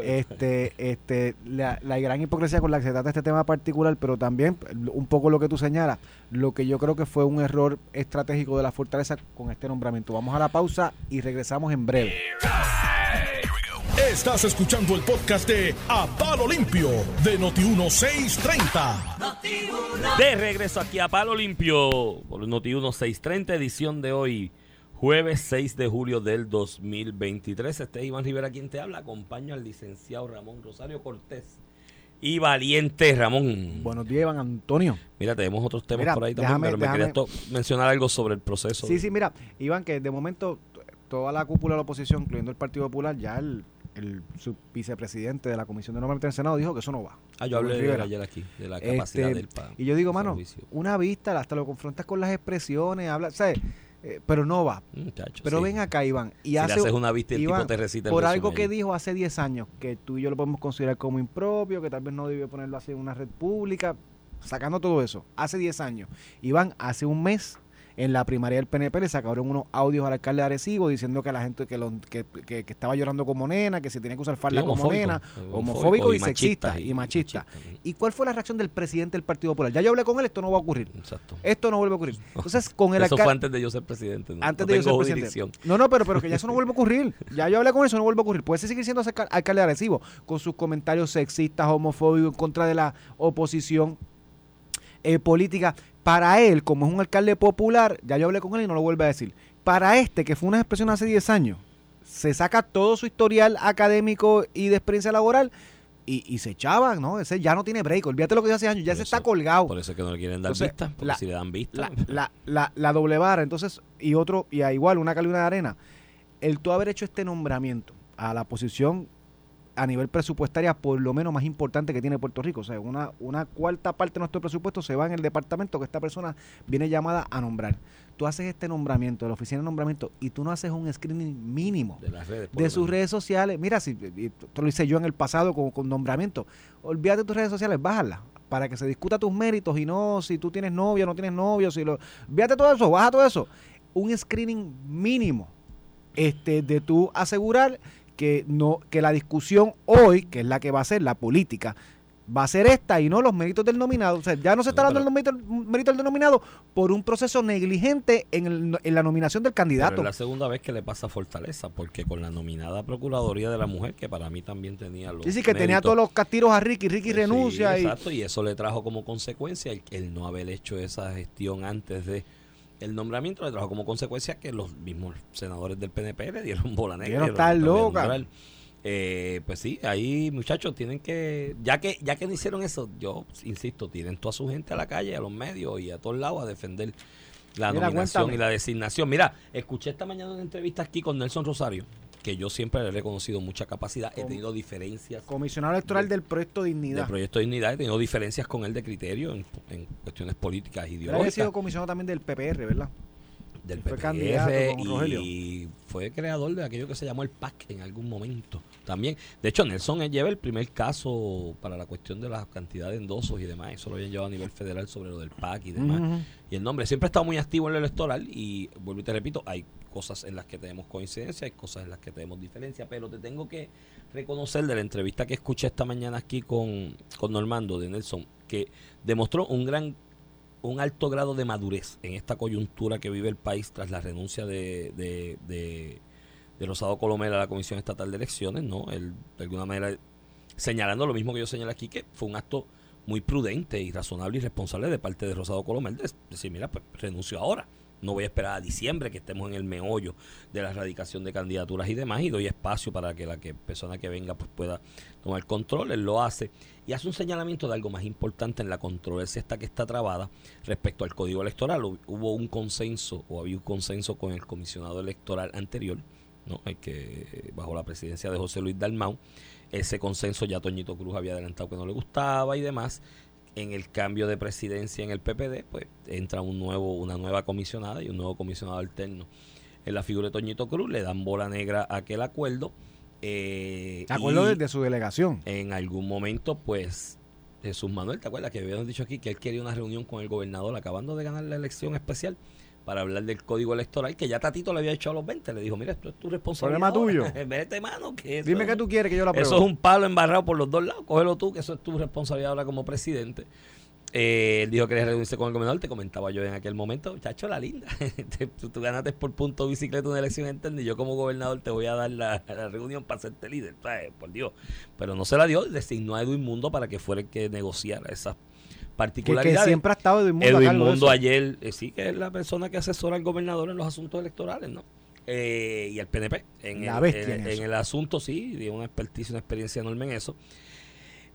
Este, este, la, la gran hipocresía con la que se trata este tema particular, pero también un poco lo que tú señalas, lo que yo creo que fue un error estratégico de la fortaleza con este nombramiento. Vamos a la pausa y regresamos en breve. Estás escuchando el podcast de A Palo Limpio de Noti1630. De regreso aquí a Palo Limpio por Noti 1630, edición de hoy, jueves 6 de julio del 2023. Este es Iván Rivera quien te habla. Acompaño al licenciado Ramón Rosario Cortés y valiente Ramón. Buenos días, Iván Antonio. Mira, tenemos otros temas Mira, por ahí también, déjame- pero me déjame- quería to- mencionar algo sobre el proceso. Sí, sí, mira, Iván, que de momento toda la cúpula de la oposición, incluyendo el Partido Popular, ya el, el vicepresidente de la Comisión de Nombramiento del Senado dijo que eso no va. Ah, yo hablé de ayer aquí, de la Este, capacidad del pa- Y yo digo, mano, servicio. una vista, hasta lo confrontas con las expresiones, habla, ¿sabes? Eh, pero no va. Muchacho, Pero sí. ven acá, Iván. Y si le hace, haces una vista y el Iván, tipo te recita el por algo que dijo hace 10 años, que tú y yo lo podemos considerar como impropio, que tal vez no debió ponerlo así en una red pública, sacando todo eso, hace 10 años. Iván, hace un mes, en la primaria del PNP le sacaron unos audios al alcalde de Arecibo diciendo que la gente que, lo- que, que- que estaba llorando como nena, que se tenía que usar falda Sí, como nena, homofóbico y, y sexista machista, y machista. machista. ¿Y cuál fue la reacción del presidente del Partido Popular? Ya yo hablé con él, esto no va a ocurrir. Exacto. Esto no vuelve a ocurrir. Entonces, con el Eso fue antes de yo ser presidente. ¿no? Antes No de yo ser presidente. No, no, pero, pero que ya eso no vuelve a ocurrir. Ya yo hablé con él, eso no vuelve a ocurrir. Puede seguir siendo alca- alcalde agresivo con sus comentarios sexistas, homofóbicos, en contra de la oposición eh, política. Para él, como es un alcalde popular, ya yo hablé con él y no lo vuelve a decir. Para este, que fue una expresión hace 10 años, se saca todo su historial académico y de experiencia laboral y, y se echaba, ¿no? Ese ya no tiene break. Olvídate lo que hizo hace años, ya Por se eso- está colgado. Por eso es que no le quieren dar Entonces, vista. Porque la- si le dan vista. la, la, la, la doble vara. Entonces, y otro, y a igual, una calidad de arena. El tú haber hecho este nombramiento a la posición a nivel presupuestaria, por lo menos más importante que tiene Puerto Rico. O sea, una, una cuarta parte de nuestro presupuesto se va en el departamento que esta persona viene llamada a nombrar. Tú haces este nombramiento, la oficina de nombramiento, y tú no haces un screening mínimo de las redes. por de lo sus redes sociales. Mira, si esto lo hice yo en el pasado con, con nombramiento. Olvídate de tus redes sociales, bájalas para que se discuta tus méritos y no si tú tienes novia o no tienes novio, si lo olvídate todo eso, baja todo eso. Un screening mínimo este de tú asegurar que no que la discusión hoy, que es la que va a ser la política, va a ser esta y no los méritos del nominado. O sea, ya no se está dando el mérito, mérito del nominado por un proceso negligente en, el- en la nominación del Pero candidato. es la segunda vez que le pasa a Fortaleza, porque con la nominada Procuraduría de la Mujer, que para mí también tenía los. Sí, sí, que tenía todos los castiros a Ricky, Ricky Sí, renuncia y Exacto, y eso le trajo como consecuencia el, el no haber hecho esa gestión antes de el nombramiento, le trajo como consecuencia que los mismos senadores del PNP le dieron bola negra. Dieron estar loca. Eh, pues sí, ahí muchachos tienen que, ya que ya que no hicieron eso, yo insisto, tienen toda su gente a la calle, a los medios y a todos lados a defender la Mira, nominación cuéntame. y la designación. Mira, escuché esta mañana una entrevista aquí con Nelson Rosario, que yo siempre le he reconocido mucha capacidad, he tenido diferencias comisionado electoral del proyecto del Dignidad. Proyecto de Dignidad, he tenido diferencias con él de criterio en, en cuestiones políticas e Él había ideológicas sido comisionado también del PPR, ¿verdad? del fue PPR candidato con Rogelio. y fue creador de aquello que se llamó el PAC en algún momento también. De hecho, Nelson él lleva el primer caso para la cuestión de la cantidad de endosos y demás. Eso lo habían llevado a nivel federal sobre lo del PAC y demás. Y el nombre siempre ha estado muy activo en lo electoral y vuelvo y te repito, hay cosas en las que tenemos coincidencia, hay cosas en las que tenemos diferencia, pero te tengo que reconocer de la entrevista que escuché esta mañana aquí con, con Normando de Nelson, que demostró un gran un alto grado de madurez en esta coyuntura que vive el país tras la renuncia de, de, de, de Rosado Colomera a la Comisión Estatal de Elecciones, ¿no? Él, de alguna manera, señalando lo mismo que yo señalé aquí, que fue un acto muy prudente y razonable y responsable de parte de Rosado Colomel de decir, mira, pues renuncio ahora. No voy a esperar a diciembre que estemos en el meollo de la erradicación de candidaturas y demás y doy espacio para que la que, persona que venga pues pueda tomar control. Él lo hace y hace un señalamiento de algo más importante en la controversia esta que está trabada respecto al código electoral. Hu- Hubo un consenso o había un consenso con el comisionado electoral anterior, ¿no? el que bajo la presidencia de José Luis Dalmau. Ese consenso ya Toñito Cruz había adelantado que no le gustaba y demás. En el cambio de presidencia en el PPD, pues entra un nuevo, una nueva comisionada y un nuevo comisionado alterno. En la figura de Toñito Cruz le dan bola negra a aquel acuerdo. eh, ¿De acuerdo desde su delegación? en algún momento, pues, Jesús Manuel, ¿te acuerdas que habíamos dicho aquí que él quería una reunión con el gobernador acabando de ganar la elección especial para hablar del código electoral que ya Tatito le había hecho a los 20? Le dijo, mira, esto es tu responsabilidad. Problema tuyo. Vete, mano, que eso Dime que tú quieres que yo la apruebe. Eso es un palo embarrado por los dos lados. Cógelo tú, que eso es tu responsabilidad ahora como presidente. Eh, él dijo que quería reunirse con el gobernador. Te comentaba yo en aquel momento, chacho, la linda. Tú, tú ganaste por punto bicicleta una elección interna y yo como gobernador te voy a dar la, la reunión para hacerte líder. Por Dios. Pero no se la dio. Designó a Edwin Mundo para que fuera el que negociara esas que, que particularidades. siempre ha estado Edwin Mundo Edwin de Mundo ayer, eh, sí que es la persona que asesora al gobernador en los asuntos electorales, ¿no? Eh, y al PNP. En, La el, bestia en, en en eso. el asunto, sí, tiene una expertise, una experiencia enorme en eso.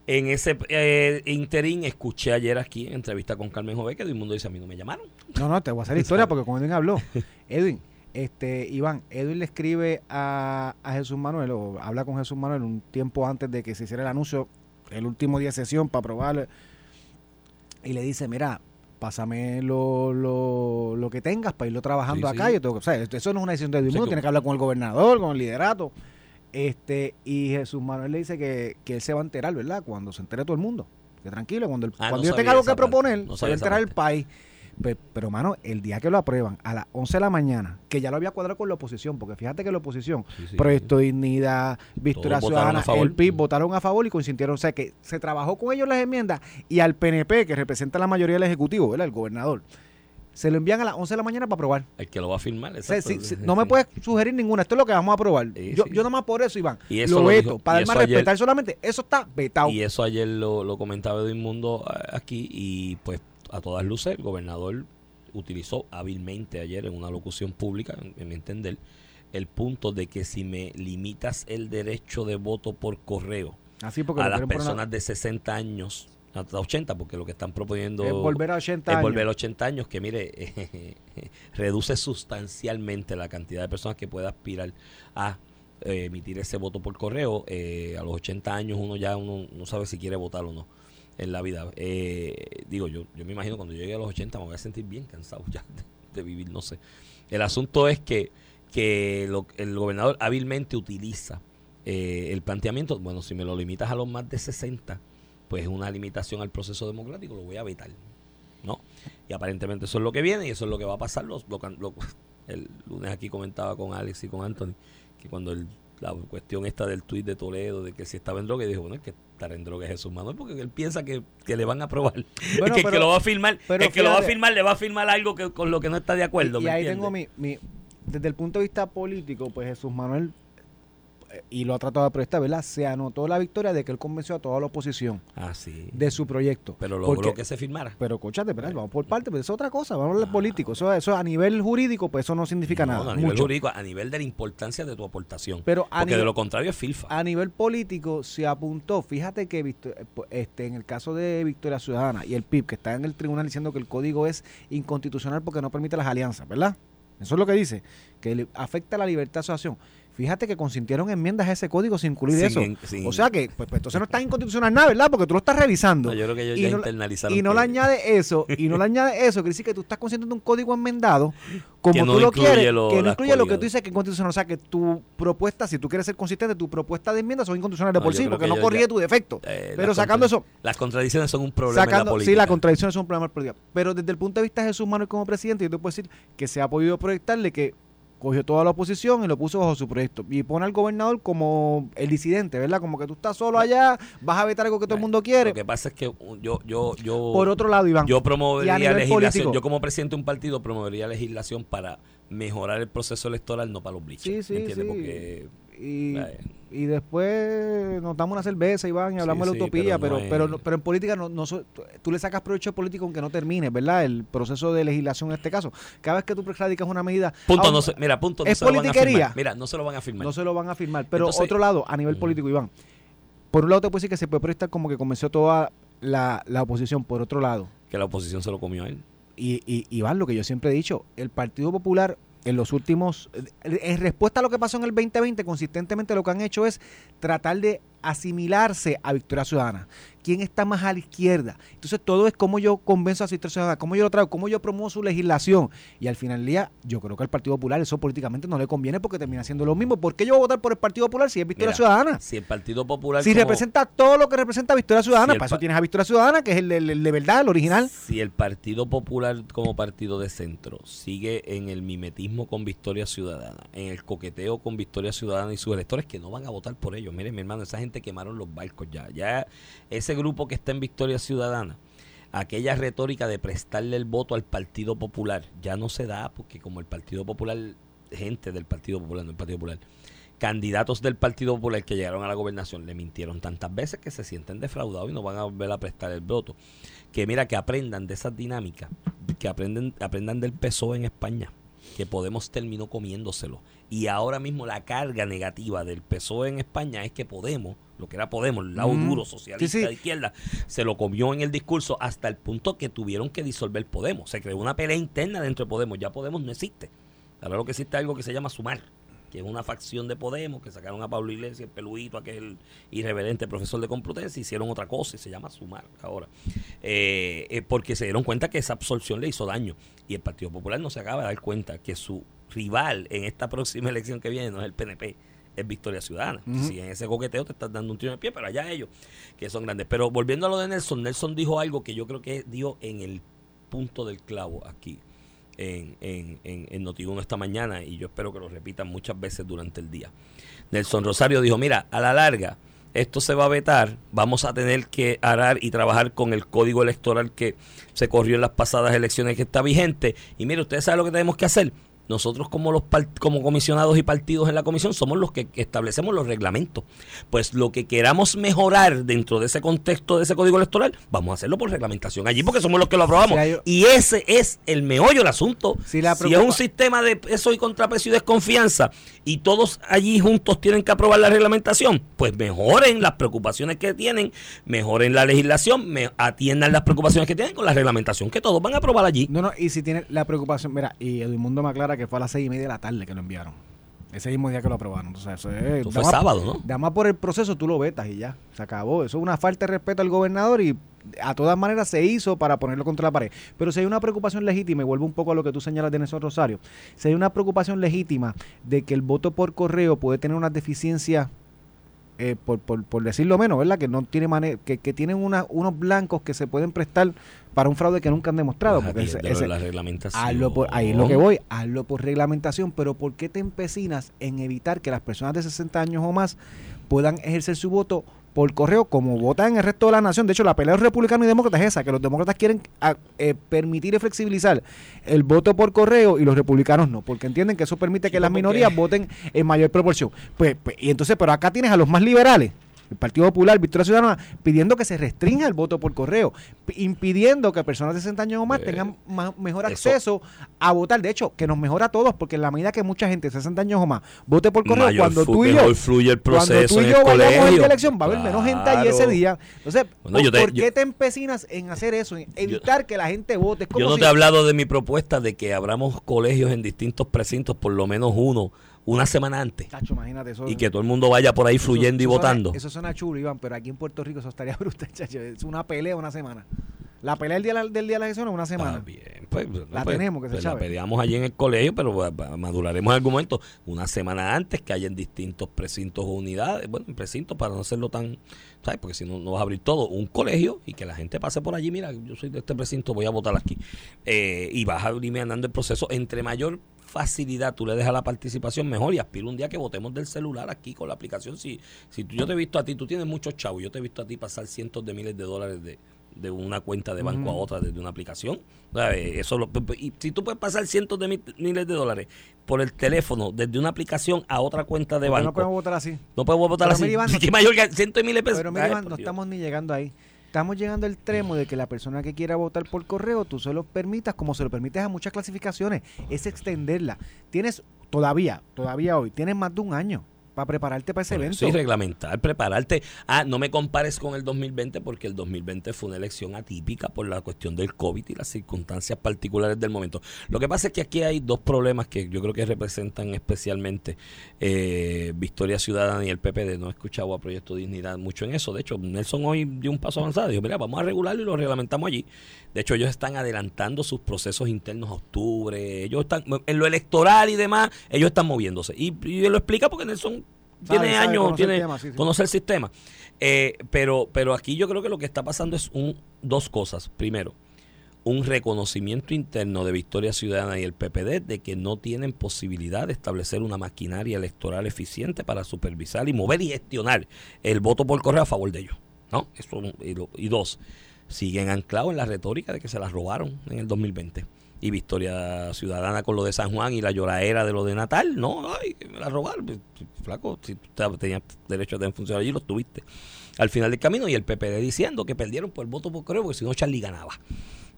En ese eh, interín escuché ayer aquí en entrevista con Carmen Jové que Edwin Mundo dice, a mí no me llamaron. No, no, te voy a hacer historia porque con Edwin habló. Edwin, este, Iván, Edwin le escribe a, a Jesús Manuel, o habla con Jesús Manuel un tiempo antes de que se hiciera el anuncio, el último día de sesión para aprobar, y le dice, mira, pásame lo, lo, lo que tengas para irlo trabajando Sí, acá. sí. Yo tengo que- o sea, eso no es una decisión de como- tiene que hablar con el gobernador, con el liderato. Este, y Jesús Manuel le dice que, que él se va a enterar, ¿verdad? Cuando se entere todo el mundo. Que tranquilo, cuando, el- Ah, cuando no yo tenga algo que parte, proponer, no se va a enterar el país. Pe- Pero, mano, el día que lo aprueban a las 11 de la mañana, que ya lo había cuadrado con la oposición, porque fíjate que la oposición, Sí, sí, Proyecto Dignidad, Victoria Ciudadana, el PIB votaron a favor y consintieron. O sea, que se trabajó con ellos las enmiendas y al PNP, que representa la mayoría del Ejecutivo, ¿verdad? El gobernador, se lo envían a las 11 de la mañana para aprobar. El que lo va a firmar. O sea, exacto. si- si- no me puedes sugerir ninguna, esto es lo que vamos a aprobar. Sí, yo, sí. yo nomás por eso, Iván, Y eso lo lo veto, dijo- para a eso ayer- respetar solamente, eso está vetado. Y eso ayer lo, lo comentaba Edwin Mundo eh, aquí y pues a todas luces el gobernador utilizó hábilmente ayer en una locución pública, en, en mi entender, el punto de que si me limitas el derecho de voto por correo Así porque a las personas de 60 años, hasta 80, porque lo que están proponiendo es volver a 80 es años. volver a 80 años, que mire, reduce sustancialmente la cantidad de personas que pueda aspirar a eh, emitir ese voto por correo. Eh, a los 80 años uno ya uno no sabe si quiere votar o no en la vida. Eh, digo, yo, yo me imagino cuando llegue a los 80 me voy a sentir bien cansado ya de, vivir, no sé. El asunto es que, que el gobernador hábilmente utiliza eh, el planteamiento, bueno, si me lo limitas a los más de 60, pues es una limitación al proceso democrático, lo voy a vetar. ¿no? Y aparentemente eso es lo que viene y eso es lo que va a pasar. Los, lo, el lunes aquí comentaba con Alex y con Anthony que cuando el- la cuestión esta del tuit de Toledo de que si estaba en droga, dijo, bueno, es que estar en droga es Jesús Manuel porque él piensa que, que le van a aprobar. Bueno, que que lo va a firmar, pero el que lo va a firmar le va a firmar algo que, con lo que no está de acuerdo. Y, y ¿me ahí entiendes? tengo mi, mi- Desde el punto de vista político, pues Jesús Manuel, y lo ha tratado de proyectar, ¿verdad? Se anotó la victoria de que él convenció a toda la oposición Ah, sí. de su proyecto. Pero logró Porque- que se firmara. Pero, escúchate, espera, vamos por parte, pero eso es otra cosa, vamos a hablar de político. Eso, eso a nivel jurídico, pues eso no significa No, nada. a nivel mucho. jurídico, a nivel de la importancia de tu aportación. Pero a porque de lo contrario es filfa. A nivel político se apuntó, fíjate que eh, este, en el caso de Victoria Ciudadana y el PIB, que está en el tribunal diciendo que el código es inconstitucional porque no permite las alianzas, ¿verdad? Eso es lo que dice, que afecta la libertad de asociación. Fíjate que consintieron enmiendas a ese código sin incluir Sin eso. en- sin- O sea que, pues, pues, entonces no está inconstitucional nada, ¿verdad? Porque tú lo estás revisando. No, yo creo que ellos y ya no- internalizaron. y no le que- añade eso, y no le añade eso, quiere decir que tú estás consiguiendo un código enmendado como Que no tú lo quieres, lo- que no las incluye lo que tú dices que es constitucional. O sea, que tu propuesta, si tú quieres ser consistente, tu propuesta de enmienda son inconstitucionales de por sí, porque que no corrige tu defecto. Eh, Pero las sacando eso, Las contradicciones son un problema en sacando, la política. sí, la contradicción es un problema. Pero desde el punto de vista de Jesús Manuel como presidente, yo te puedo decir que se ha podido proyectarle que cogió toda la oposición y lo puso bajo su proyecto. Y pone al gobernador como el disidente, ¿verdad? Como que tú estás solo allá, vas a vetar algo que todo el mundo quiere. Lo que pasa es que yo, yo, yo, Por otro lado, Iván, yo promovería legislación. político. Yo como presidente de un partido promovería legislación para mejorar el proceso electoral, no para los bichos. Sí, sí, ¿me entiendes? sí. Porque y, y después nos damos una cerveza, Iván, y hablamos Sí, de la sí, utopía, pero pero no pero, en política no, no tú- le sacas provecho político aunque no termine, ¿verdad? El proceso de legislación en este caso. Cada vez que tú radicas una medida... punto aun- no se, mira, punto no es se lo van a politiquería. firmar. Mira, no se lo van a firmar. no se lo van a firmar. Pero Entonces- otro lado, a nivel político, Iván, por un lado te puedo decir que se puede proyectar como que convenció toda la, la oposición. Por otro lado, Que la oposición se lo comió a él. y, y, Iván, lo que yo siempre he dicho, el Partido Popular en los últimos, en respuesta a lo que pasó en el 2020, consistentemente lo que han hecho es tratar de asimilarse a Victoria Ciudadana. ¿Quién está más a la izquierda? Entonces todo es cómo yo convenzo a Victoria Ciudadana, cómo yo lo traigo, cómo yo promuevo su legislación. Y al final del día, yo creo que al Partido Popular eso políticamente no le conviene porque termina siendo lo mismo. ¿Por qué yo voy a votar por el Partido Popular si es Victoria Mira, Ciudadana? Si el Partido Popular. Si como- representa todo lo que representa Victoria Ciudadana, Si para eso tienes a Victoria Ciudadana, que es el de verdad, el original. Si el Partido Popular como partido de centro sigue en el mimetismo con Victoria Ciudadana, en el coqueteo con Victoria Ciudadana y sus electores que no van a votar por ellos. Miren, mi hermano, esa gente quemaron los barcos ya. Ya ese grupo que está en Victoria Ciudadana, aquella retórica de prestarle el voto al Partido Popular, ya no se da porque como el Partido Popular, gente del Partido Popular, no el Partido Popular, candidatos del Partido Popular que llegaron a la gobernación le mintieron tantas veces que se sienten defraudados y no van a volver a prestar el voto. Que mira, que aprendan de esas dinámicas, que aprenden, aprendan del PSOE en España, que Podemos terminó comiéndoselo. Y ahora mismo la carga negativa del PSOE en España es que Podemos, lo que era Podemos, el lado Mm. duro socialista Sí, sí. de izquierda, se lo comió en el discurso hasta el punto que tuvieron que disolver Podemos. Se creó una pelea interna dentro de Podemos. Ya Podemos no existe. Ahora lo que existe es algo que se llama Sumar, que es una facción de Podemos, que sacaron a Pablo Iglesias, el peluito, aquel irreverente profesor de Complutense, hicieron otra cosa y se llama Sumar ahora. Eh, eh, porque se dieron cuenta que esa absorción le hizo daño. Y el Partido Popular no se acaba de dar cuenta que su rival en esta próxima elección que viene no es el PNP, es Victoria Ciudadana. Si en ese coqueteo te estás dando un tiro en el pie, pero allá ellos, que son grandes. Pero volviendo a lo de Nelson, Nelson dijo algo que yo creo que dio en el punto del clavo aquí en, en, en, en Noti1 esta mañana y yo espero que lo repitan muchas veces durante el día. Nelson Rosario dijo, mira, a la larga esto se va a vetar, vamos a tener que arar y trabajar con el código electoral que se corrió en las pasadas elecciones que está vigente. Y mire, ustedes saben lo que tenemos que hacer. Nosotros como los como comisionados y partidos en la comisión somos los que establecemos los reglamentos. Pues lo que queramos mejorar dentro de ese contexto de ese código electoral, vamos a hacerlo por reglamentación allí porque somos los que lo aprobamos. Hay- y ese es el meollo del asunto. Sí, la si es un sistema de peso y contrapeso y desconfianza y todos allí juntos tienen que aprobar la reglamentación, pues mejoren las preocupaciones que tienen, mejoren la legislación, me atiendan las preocupaciones que tienen con la reglamentación que todos van a aprobar allí. No, no, y si tiene la preocupación, mira, y Edmundo me aclara que fue a las seis y media de la tarde que lo enviaron. Ese mismo día que lo aprobaron. Entonces, eso es. Eso fue sábado, ¿no? Da más por el proceso, tú lo vetas y ya. Se acabó. Eso es una falta de respeto al gobernador y a todas maneras se hizo para ponerlo contra la pared. Pero si hay una preocupación legítima, y vuelvo un poco a lo que tú señalas de Nelson Rosario, si hay una preocupación legítima de que el voto por correo puede tener unas deficiencias eh, por, por, por decirlo menos, ¿verdad? Que no tiene mane- que, que tienen una, unos blancos que se pueden prestar para un fraude que nunca han demostrado. Porque ese- la reglamentación. hazlo por, ahí es lo que voy, hazlo por reglamentación, pero ¿por qué te empecinas en evitar que las personas de 60 años o más puedan ejercer su voto por correo como votan en el resto de la nación? De hecho, la pelea de los republicanos y demócratas es esa, que los demócratas quieren ah, eh, permitir y flexibilizar el voto por correo y los republicanos no, porque entienden que eso permite que Sí, las minorías voten en mayor proporción. Pues, pues, y entonces, pero acá tienes a los más liberales. El Partido Popular, Victoria Ciudadana, pidiendo que se restrinja el voto por correo, impidiendo que personas de 60 años o más Eh, tengan ma- mejor eso- acceso a votar. De hecho, que nos mejora a todos, porque en la medida que mucha gente de 60 años o más vote por correo, Mayor cuando tú y yo, fluye el cuando proceso tú y en yo el vayamos a colegio. la elección, va a haber menos gente allí ese Claro. día. Entonces, Bueno, ¿por, yo te- por yo- qué te empecinas en hacer eso? En evitar que la gente vote. Es como Yo no si- te he hablado de mi propuesta de que abramos colegios en distintos precintos, por lo menos uno, una semana antes. Tacho, imagínate eso. Y que todo el mundo vaya por ahí Eso- fluyendo y eso suena- votando. Eso suena chulo, Iván, pero aquí en Puerto Rico eso estaría brutal, chacho. Es una pelea una semana. La pelea del día, la- del día de la elección es una semana. Bien, pues, no, La pues, tenemos que se pues la peleamos allí en el colegio, pero maduraremos el argumento una semana antes que haya en distintos precintos o unidades, bueno, en precintos para no hacerlo tan, ¿sabes? Porque si no, no vas a abrir todo, un colegio y que la gente pase por allí, mira, yo soy de este precinto, voy a votar aquí. Eh, y vas a irme andando el proceso. Entre mayor facilidad tú le dejas la participación, mejor. Y aspiro un día que votemos del celular aquí con la aplicación. Si, si tú- yo te he visto a ti, tú tienes muchos chavos, yo te he visto a ti pasar cientos de miles de dólares de, de una cuenta de banco a otra desde una aplicación. ¿sabes? Eso lo- y si tú puedes pasar cientos de mi- miles de dólares por el teléfono desde una aplicación a otra cuenta de ¿Por qué banco. no podemos votar así? No podemos votar Pero así. mira, Iván, no- ¿Qué mayor que cientos de miles de pesos? Pero mira, Iván, no Dios. estamos ni llegando ahí. Estamos llegando al extremo de que la persona que quiera votar por correo, tú se lo permitas, como se lo permites a muchas clasificaciones, es extenderla. Tienes todavía, todavía hoy, tienes más de un año para prepararte para ese evento. y reglamentar, prepararte. Ah, no me compares con el 2020 porque el 2020 fue una elección atípica por la cuestión del COVID y las circunstancias particulares del momento. Lo que pasa es que aquí hay dos problemas que yo creo que representan especialmente eh, Victoria Ciudadana y el PPD. No he escuchado a Proyecto Dignidad mucho en eso. De hecho, Nelson hoy dio un paso avanzado. Dijo, mira, vamos a regularlo y lo reglamentamos allí. De hecho, ellos están adelantando sus procesos internos a octubre. Ellos están, en lo electoral y demás, ellos están moviéndose. Y, y lo explica porque Nelson Sabe, tiene sabe, años, conoce el tiene tema, sí, sí. conoce el sistema. Eh, pero, pero aquí yo creo que lo que está pasando es un, dos cosas. Primero, un reconocimiento interno de Victoria Ciudadana y el PPD de que no tienen posibilidad de establecer una maquinaria electoral eficiente para supervisar y mover y gestionar el voto por correo a favor de ellos. ¿no? Eso, y, lo- y dos, siguen anclados en la retórica de que se las robaron en el 2020. Y Victoria Ciudadana con lo de San Juan y la lloradera de lo de Natal, no, ay, me la robaron. Pues, Flaco, si tú te- tenías derecho a tener funcionar allí, los tuviste. Al final del camino, y el PPD diciendo que perdieron por el voto por correo, porque si no, Charlie ganaba.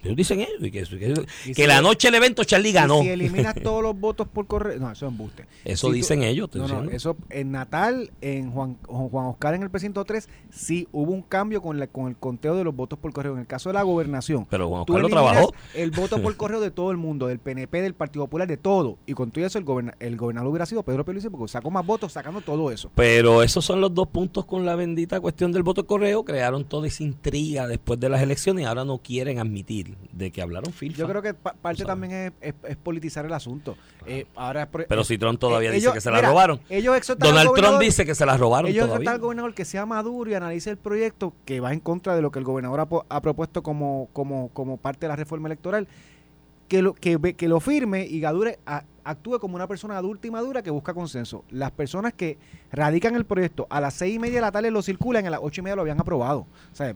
Ellos dicen eso, y que, que- Y que si- la noche del evento Charlie ganó. Y si eliminas todos los votos por correo, no, eso es embuste. Eso Si tú- dicen ellos. No, no, eso en Natal, en Juan, Juan Oscar en el precinto 3, sí hubo un cambio con, la, con el conteo de los votos por correo. En el caso de la gobernación, Pero Juan Oscar lo trabajó. el voto por correo de todo el mundo, del PNP, del Partido Popular, de todo. Y con todo eso, el, goberna- el gobernador hubiera sido Pedro Pierluisi porque sacó más votos sacando todo eso. Pero esos son los dos puntos con la bendita cuestión del voto de correo. Crearon toda esa intriga después de las elecciones y ahora no quieren admitir de que hablaron FIFA. Yo creo que pa- parte también es, es- es politizar el asunto. Eh, ahora, Pero eh, si Trump todavía eh, dice ellos- que se la mira, robaron. Ellos Donald Trump dice que se la robaron Ellos todavía. al gobernador que sea maduro y analice el proyecto que va en contra de lo que el gobernador ha, propuesto como, como, como parte de la reforma electoral. Que lo, que, ve- que lo firme y Gadure a- actúe como una persona adulta y madura que busca consenso. Las personas que radican el proyecto a las seis y media de la tarde lo circulan, a las ocho y media lo habían aprobado. O sea,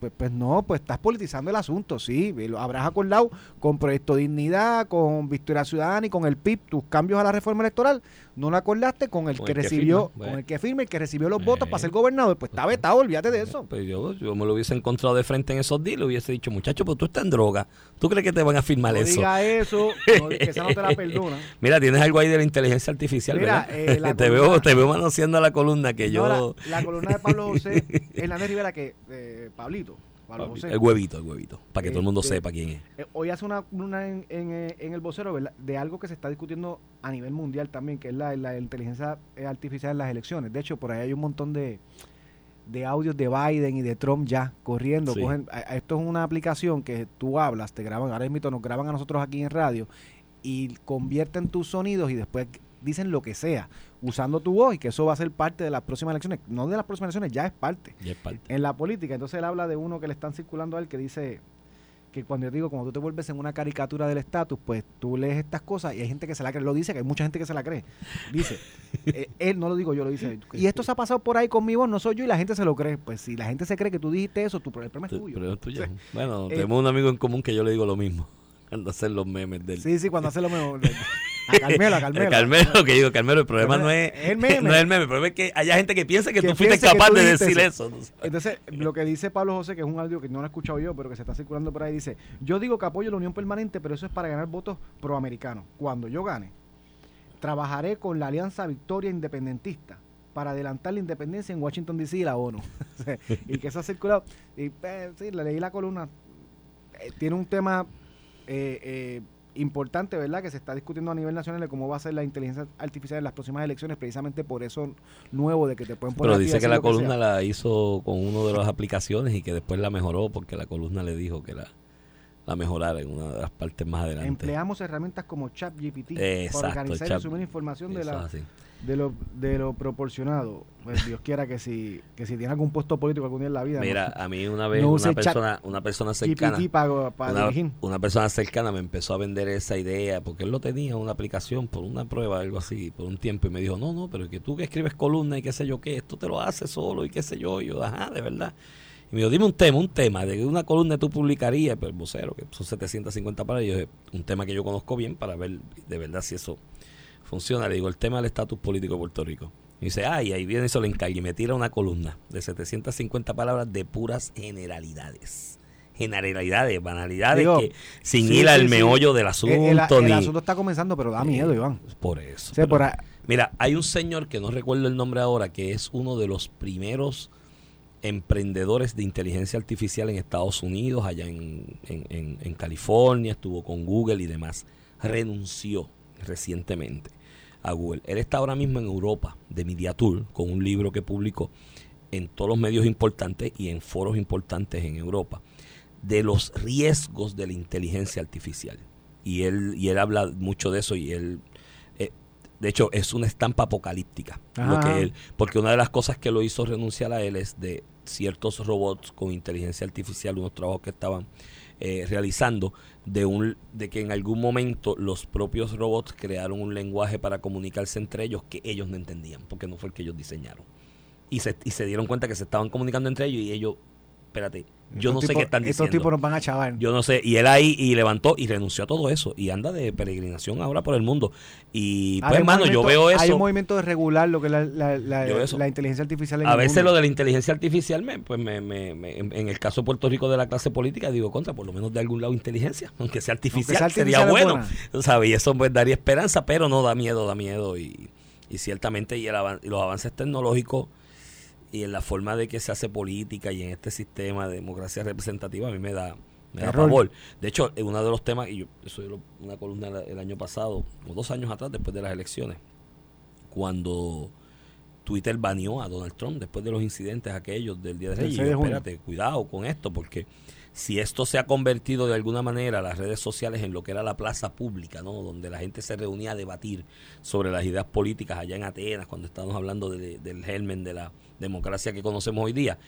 pues, pues- no, pues estás politizando el asunto, sí. Lo habrás acordado con Proyecto Dignidad, con Victoria Ciudadana y con el PIB tus cambios a la reforma electoral. No lo acordaste con el Con que el que recibió, firma, bueno. con el que firme, el que recibió los Eh. votos para ser gobernador. Pues está vetado, olvídate de eso. Pues yo, yo me lo hubiese encontrado de frente en esos días y le hubiese dicho, muchacho, pues tú estás en droga. ¿Tú crees que te van a firmar No eso? diga eso, no, que esa no te la perdona. Mira, tienes algo ahí de la inteligencia artificial, Mira, ¿verdad? eh, la te, columna- veo, te veo manoseando la columna que yo... La, la columna de Pablo José Hernández Rivera, que eh, Pablito, Pablo José. el huevito, el huevito, para que todo el mundo Este, sepa quién es. Eh, hoy hace una columna en, en, eh, en el vocero ¿verdad? de algo que se está discutiendo a nivel mundial también, que es la, la inteligencia eh, artificial en las elecciones. De hecho, por ahí hay un montón de, de audios de Biden y de Trump ya corriendo. Sí. Cogen- a- a- esto es una aplicación que tú hablas, te graban, ahora mismo nos graban a nosotros aquí en radio y convierten tus sonidos y después dicen lo que sea usando tu voz y que eso va a ser parte de las próximas elecciones. No de las próximas elecciones, ya es parte Ya es parte. en la política. Entonces él habla de uno que le están circulando a él que dice que cuando yo digo, cuando tú te vuelves en una caricatura del estatus, pues tú lees estas cosas y hay gente que se la cree. Lo dice, que hay mucha gente que se la cree. Dice, eh, él no lo digo yo, lo dice. Y esto se ha pasado por ahí con mi voz, no soy yo y la gente se lo cree. Pues si la gente se cree que tú dijiste eso, tu, problema es Tu- tuyo. tuyo. Bueno, Eh, tenemos un amigo en común que yo le digo lo mismo. Cuando hacen los memes del... Sí, sí, cuando hace lo mejor. A Carmelo, a Carmelo. El Carmelo, que digo, Carmelo, el problema no es, El meme. no es el meme, el problema es que haya gente que piensa que, Que tú fuiste capaz tú de decir eso. Entonces, lo que dice Pablo José, que es un audio que no lo he escuchado yo, pero que se está circulando por ahí, dice, yo digo que apoyo la unión permanente, pero eso es para ganar votos proamericanos. Cuando yo gane, trabajaré con la Alianza Victoria Independentista para adelantar la independencia en Washington, D.C. y la ONU. Y que eso ha circulado. Y pues, sí, le leí la columna. Eh, tiene un tema eh, eh, importante, ¿verdad? Que se está discutiendo a nivel nacional de cómo va a ser la inteligencia artificial en las próximas elecciones, precisamente por eso nuevo de que te pueden poner Pero dice que la columna la hizo con uno de las aplicaciones y que después la mejoró porque la columna le dijo que la, la mejorara en una de las partes más adelante. Empleamos herramientas como ChatGPT para organizar y subir información de, la. De, lo, de lo proporcionado. Pues Dios quiera que si, que si tiene algún puesto político algún día en la vida, Mira, a mí una vez no una persona, una persona cercana, para, para una, persona cercana me empezó a vender esa idea porque él lo tenía una aplicación por una prueba algo así por un tiempo y me dijo no no pero que tú que escribes columna y qué sé yo qué esto te lo haces solo y qué sé yo y yo ajá de verdad y me dijo dime un tema un tema de una columna tú publicarías pero el vocero que son 750 palabras y yo un tema que yo conozco bien para ver de verdad si eso funciona le digo el tema del estatus político de Puerto Rico y dice, ay, ahí viene eso le encargue y me tira una columna de 750 palabras de puras generalidades. Generalidades, banalidades Digo, que sin sí, ir sí, al sí. meollo del El, asunto el- el ni asunto está comenzando, pero da miedo, Iván. por eso. O sea, pero- por a- Mira, hay un señor que no recuerdo el nombre ahora, que es uno de los primeros emprendedores de inteligencia artificial en Estados Unidos, allá en, en- en- en California, estuvo con Google y demás. Renunció recientemente a Google. Él está ahora mismo en Europa de Media Tour con un libro que publicó en todos los medios importantes y en foros importantes en Europa de los riesgos de la inteligencia artificial. Y él, y él habla mucho de eso y él, eh, de hecho, es una estampa apocalíptica. Lo que él, porque una de las cosas que lo hizo renunciar a él es de ciertos robots con inteligencia artificial, unos trabajos que estaban eh, realizando, de, un, de que en algún momento los propios robots crearon un lenguaje para comunicarse entre ellos que ellos no entendían, porque no fue el que ellos diseñaron. Y se, y se dieron cuenta que se estaban comunicando entre ellos y ellos, espérate, yo Estos no sé qué están Estos diciendo. tipos nos van a chavar. Yo no sé, y él ahí y levantó y renunció a todo eso y anda de peregrinación ahora por el mundo. Y pues, hermano, yo veo Hay un eso. movimiento de regular lo que es la, la- eso. inteligencia artificial en A el veces mundo. lo de la inteligencia artificial, me, pues me, me- me- en, el caso de Puerto Rico de la clase política, digo, contra, por lo menos de algún lado inteligencia, aunque sea artificial, sea sería artificial bueno. ¿sabes? Y eso pues daría esperanza, pero no da miedo, da miedo. Y, y ciertamente y, el los avances tecnológicos y en la forma de que se hace política y en este sistema de democracia representativa, a mí me da, me da pavor. De hecho, uno de los temas, y yo, eso yo lo- una columna el, año pasado, o dos años atrás, después de las elecciones, cuando Twitter baneó a Donald Trump después de los incidentes aquellos del Día de Reyes. 6 de Yo, junio. Espérate, cuidado con esto, porque si esto se ha convertido de alguna manera, las redes sociales, en lo que era la plaza pública, ¿no? donde la gente se reunía a debatir sobre las ideas políticas allá en Atenas, cuando estábamos hablando de- del germen de la democracia que conocemos hoy día,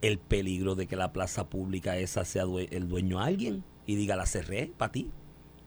el peligro de que la plaza pública esa sea el dueño a alguien y diga la cerré para ti.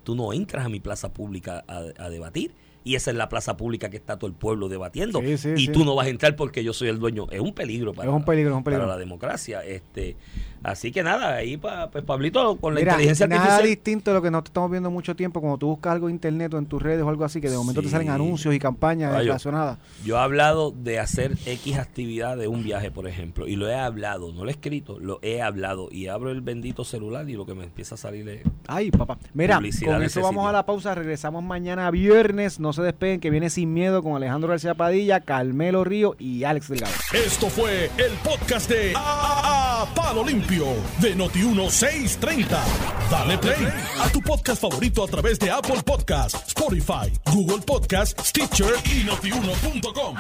Tú no entras a mi plaza pública a debatir y esa es la plaza pública que está todo el pueblo debatiendo Sí, sí, y sí. tú no vas a entrar porque yo soy el dueño. Es un peligro para, Es un peligro, es un para la democracia. Este, así que nada, ahí pa, pues Pablito con la Mira, inteligencia nada artificial. distinto de lo que nosotros estamos viendo mucho tiempo, cuando tú buscas algo en internet o en tus redes o algo así, que de momento te salen anuncios y campañas yo- relacionadas. Yo he hablado de hacer X actividad de un viaje, por ejemplo, y lo he hablado, no lo he escrito, lo he hablado y abro el bendito celular y lo que me empieza a salir es Ay, papá. Mira, con eso vamos a la pausa. Regresamos mañana viernes. No se despeguen, que viene sin miedo con Alejandro García Padilla, Carmelo Río y Alex Delgado. Esto fue el podcast de A, A- Palo Limpio de Noti1630. Dale play a tu podcast favorito a través de Apple Podcasts, Spotify, Google Podcasts, Stitcher y notiuno.com.